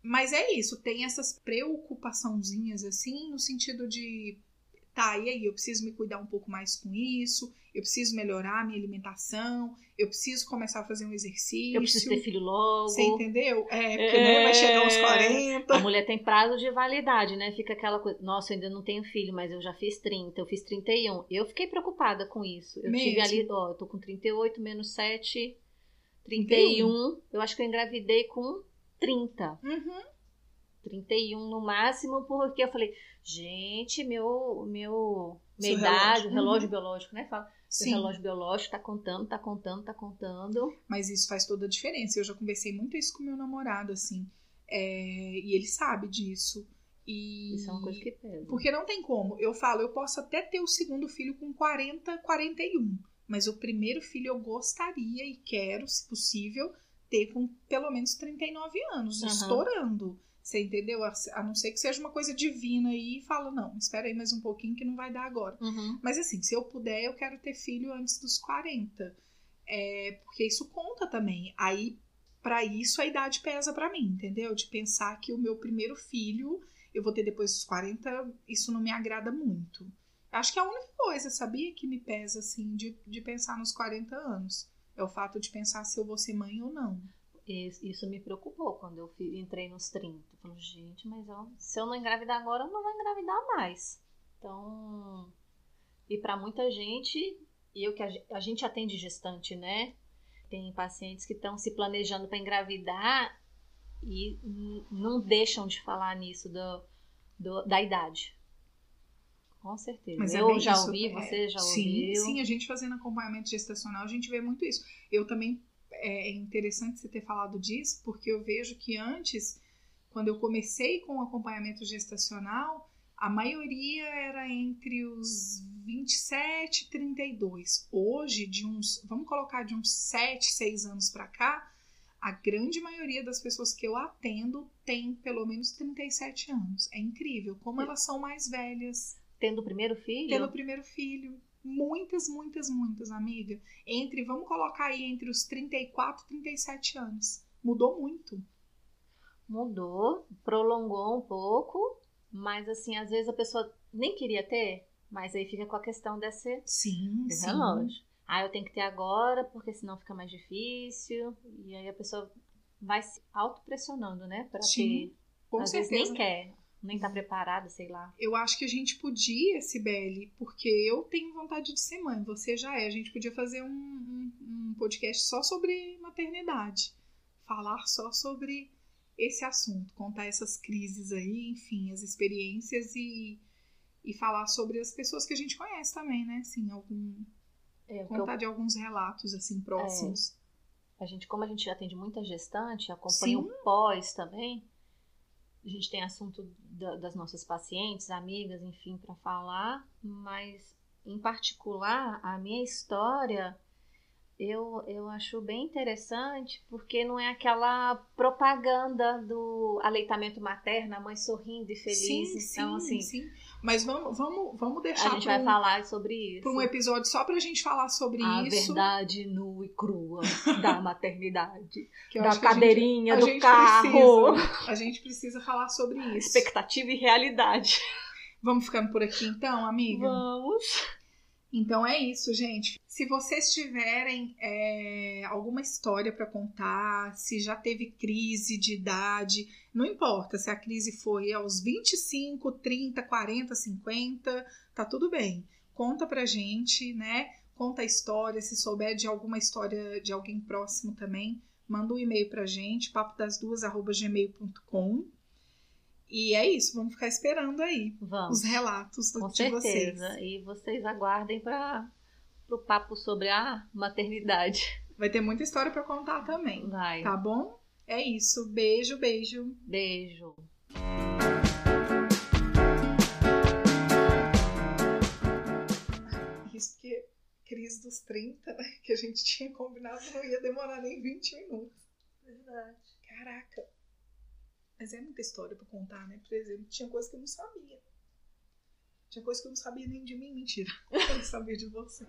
Speaker 2: Mas é isso, tem essas preocupaçãozinhas, assim, no sentido de tá, e aí, eu preciso me cuidar um pouco mais com isso, eu preciso melhorar a minha alimentação, eu preciso começar a fazer um exercício.
Speaker 1: Eu preciso ter filho logo.
Speaker 2: Você entendeu? É, porque
Speaker 1: É.
Speaker 2: né, vai chegar aos 40.
Speaker 1: A mulher tem prazo de validade, né? Fica aquela coisa, nossa, eu ainda não tenho filho, mas eu já fiz 30, eu fiz 31. Eu fiquei preocupada com isso. Eu tive
Speaker 2: Mesmo?
Speaker 1: ali, ó, eu tô com 38 menos 7, 31. Eu acho que eu engravidei com 30.
Speaker 2: Uhum.
Speaker 1: 31 no máximo, porque eu falei, gente, meu, meu, minha
Speaker 2: Seu
Speaker 1: idade,
Speaker 2: relógio.
Speaker 1: o relógio
Speaker 2: Uhum.
Speaker 1: biológico, né? Fala, o
Speaker 2: Sim,
Speaker 1: relógio biológico tá contando, tá contando, tá contando.
Speaker 2: mas isso faz toda a diferença. Eu já conversei muito isso com meu namorado, assim. É, e ele sabe disso. E...
Speaker 1: Isso é uma coisa que pesa.
Speaker 2: Porque não tem como. Eu falo, eu posso até ter o segundo filho com 40, 41. Mas o primeiro filho eu gostaria e quero, se possível, ter com pelo menos 39 anos,
Speaker 1: Aham.
Speaker 2: estourando. Você entendeu? A não ser que seja uma coisa divina aí e fala, não, espera aí mais um pouquinho que não vai dar agora.
Speaker 1: Uhum.
Speaker 2: Mas assim, se eu puder, eu quero ter filho antes dos 40. É, porque isso conta também. Aí, pra isso, a idade pesa pra mim, entendeu? De pensar que o meu primeiro filho eu vou ter depois dos 40, isso não me agrada muito. Acho que é a única coisa, sabia, que me pesa, assim, de, de pensar nos 40 anos. É o fato de pensar se eu vou ser mãe ou não.
Speaker 1: Isso me preocupou quando eu entrei nos 30. Eu falei, gente, mas eu, se eu não engravidar agora, eu não vou engravidar mais. Então, e para muita gente, eu que a, a gente atende gestante, né? Tem pacientes que estão se planejando para engravidar e não deixam de falar nisso do, do, da idade. Com certeza. Mas é eu é já isso, ouvi, é, você já
Speaker 2: sim,
Speaker 1: ouviu.
Speaker 2: Sim, a gente fazendo acompanhamento gestacional, a gente vê muito isso. Eu também, é, interessante você ter falado disso, porque eu vejo que antes, quando eu comecei com o acompanhamento gestacional, a maioria era entre os 27 e 32. Hoje, de uns, vamos colocar de uns 7, 6 anos para cá, a grande maioria das pessoas que eu atendo tem pelo menos 37 anos. É incrível como elas são mais velhas.
Speaker 1: Tendo o primeiro filho?
Speaker 2: Tendo o primeiro filho. Muitas, muitas, muitas, amiga. Entre, vamos colocar aí entre os 34 e 37 anos. Mudou muito.
Speaker 1: Mudou, prolongou um pouco, mas assim, às vezes a pessoa nem queria ter, mas aí fica com a questão desse,
Speaker 2: sim,
Speaker 1: desse
Speaker 2: sim.
Speaker 1: relógio. Ah, eu tenho que ter agora, porque senão fica mais difícil. E aí a pessoa vai se autopressionando, né? Pra sim, ter. Com às certeza. vezes nem quer nem tá preparada, sei lá.
Speaker 2: Eu acho que a gente podia, Sibeli, porque eu tenho vontade de ser mãe, você já é. A gente podia fazer um, um, um podcast só sobre maternidade. Falar só sobre esse assunto, contar essas crises aí, enfim, as experiências e, e falar sobre as pessoas que a gente conhece também, né? Assim, algum. É, contar eu... de alguns relatos assim próximos.
Speaker 1: É. A gente, como a gente atende muita gestante, acompanha Sim. o pós também a gente tem assunto da, das nossas pacientes, amigas, enfim, para falar, mas em particular a minha história eu, eu acho bem interessante porque não é aquela propaganda do aleitamento materno, a mãe sorrindo e feliz.
Speaker 2: Sim,
Speaker 1: então,
Speaker 2: sim,
Speaker 1: assim,
Speaker 2: sim. Mas vamos, vamos, vamos deixar.
Speaker 1: A gente vai um, falar sobre isso.
Speaker 2: Para um episódio só para a gente falar sobre
Speaker 1: a
Speaker 2: isso.
Speaker 1: A verdade nua e crua da [LAUGHS] maternidade. da cadeirinha, a gente, a do carro.
Speaker 2: Precisa, a gente precisa falar sobre isso.
Speaker 1: Expectativa e realidade.
Speaker 2: Vamos ficando por aqui então, amiga?
Speaker 1: Vamos.
Speaker 2: Então é isso, gente. Se vocês tiverem é, alguma história para contar, se já teve crise de idade, não importa se a crise foi aos 25, 30, 40, 50, tá tudo bem. Conta pra gente, né? Conta a história, se souber de alguma história de alguém próximo também, manda um e-mail pra gente, papodas2@gmail.com. E é isso, vamos ficar esperando aí
Speaker 1: vamos.
Speaker 2: os relatos
Speaker 1: Com
Speaker 2: de
Speaker 1: certeza.
Speaker 2: vocês.
Speaker 1: E vocês aguardem para o papo sobre a maternidade.
Speaker 2: Vai ter muita história para contar também.
Speaker 1: Vai.
Speaker 2: Tá bom? É isso. Beijo, beijo.
Speaker 1: Beijo.
Speaker 2: Isso que crise dos 30, né? Que a gente tinha combinado não ia demorar nem 20 minutos.
Speaker 1: Verdade.
Speaker 2: Caraca. Mas é muita história pra contar, né? Por exemplo, tinha coisa que eu não sabia. Tinha coisa que eu não sabia nem de mim, mentira. [LAUGHS] Eu não sabia de você.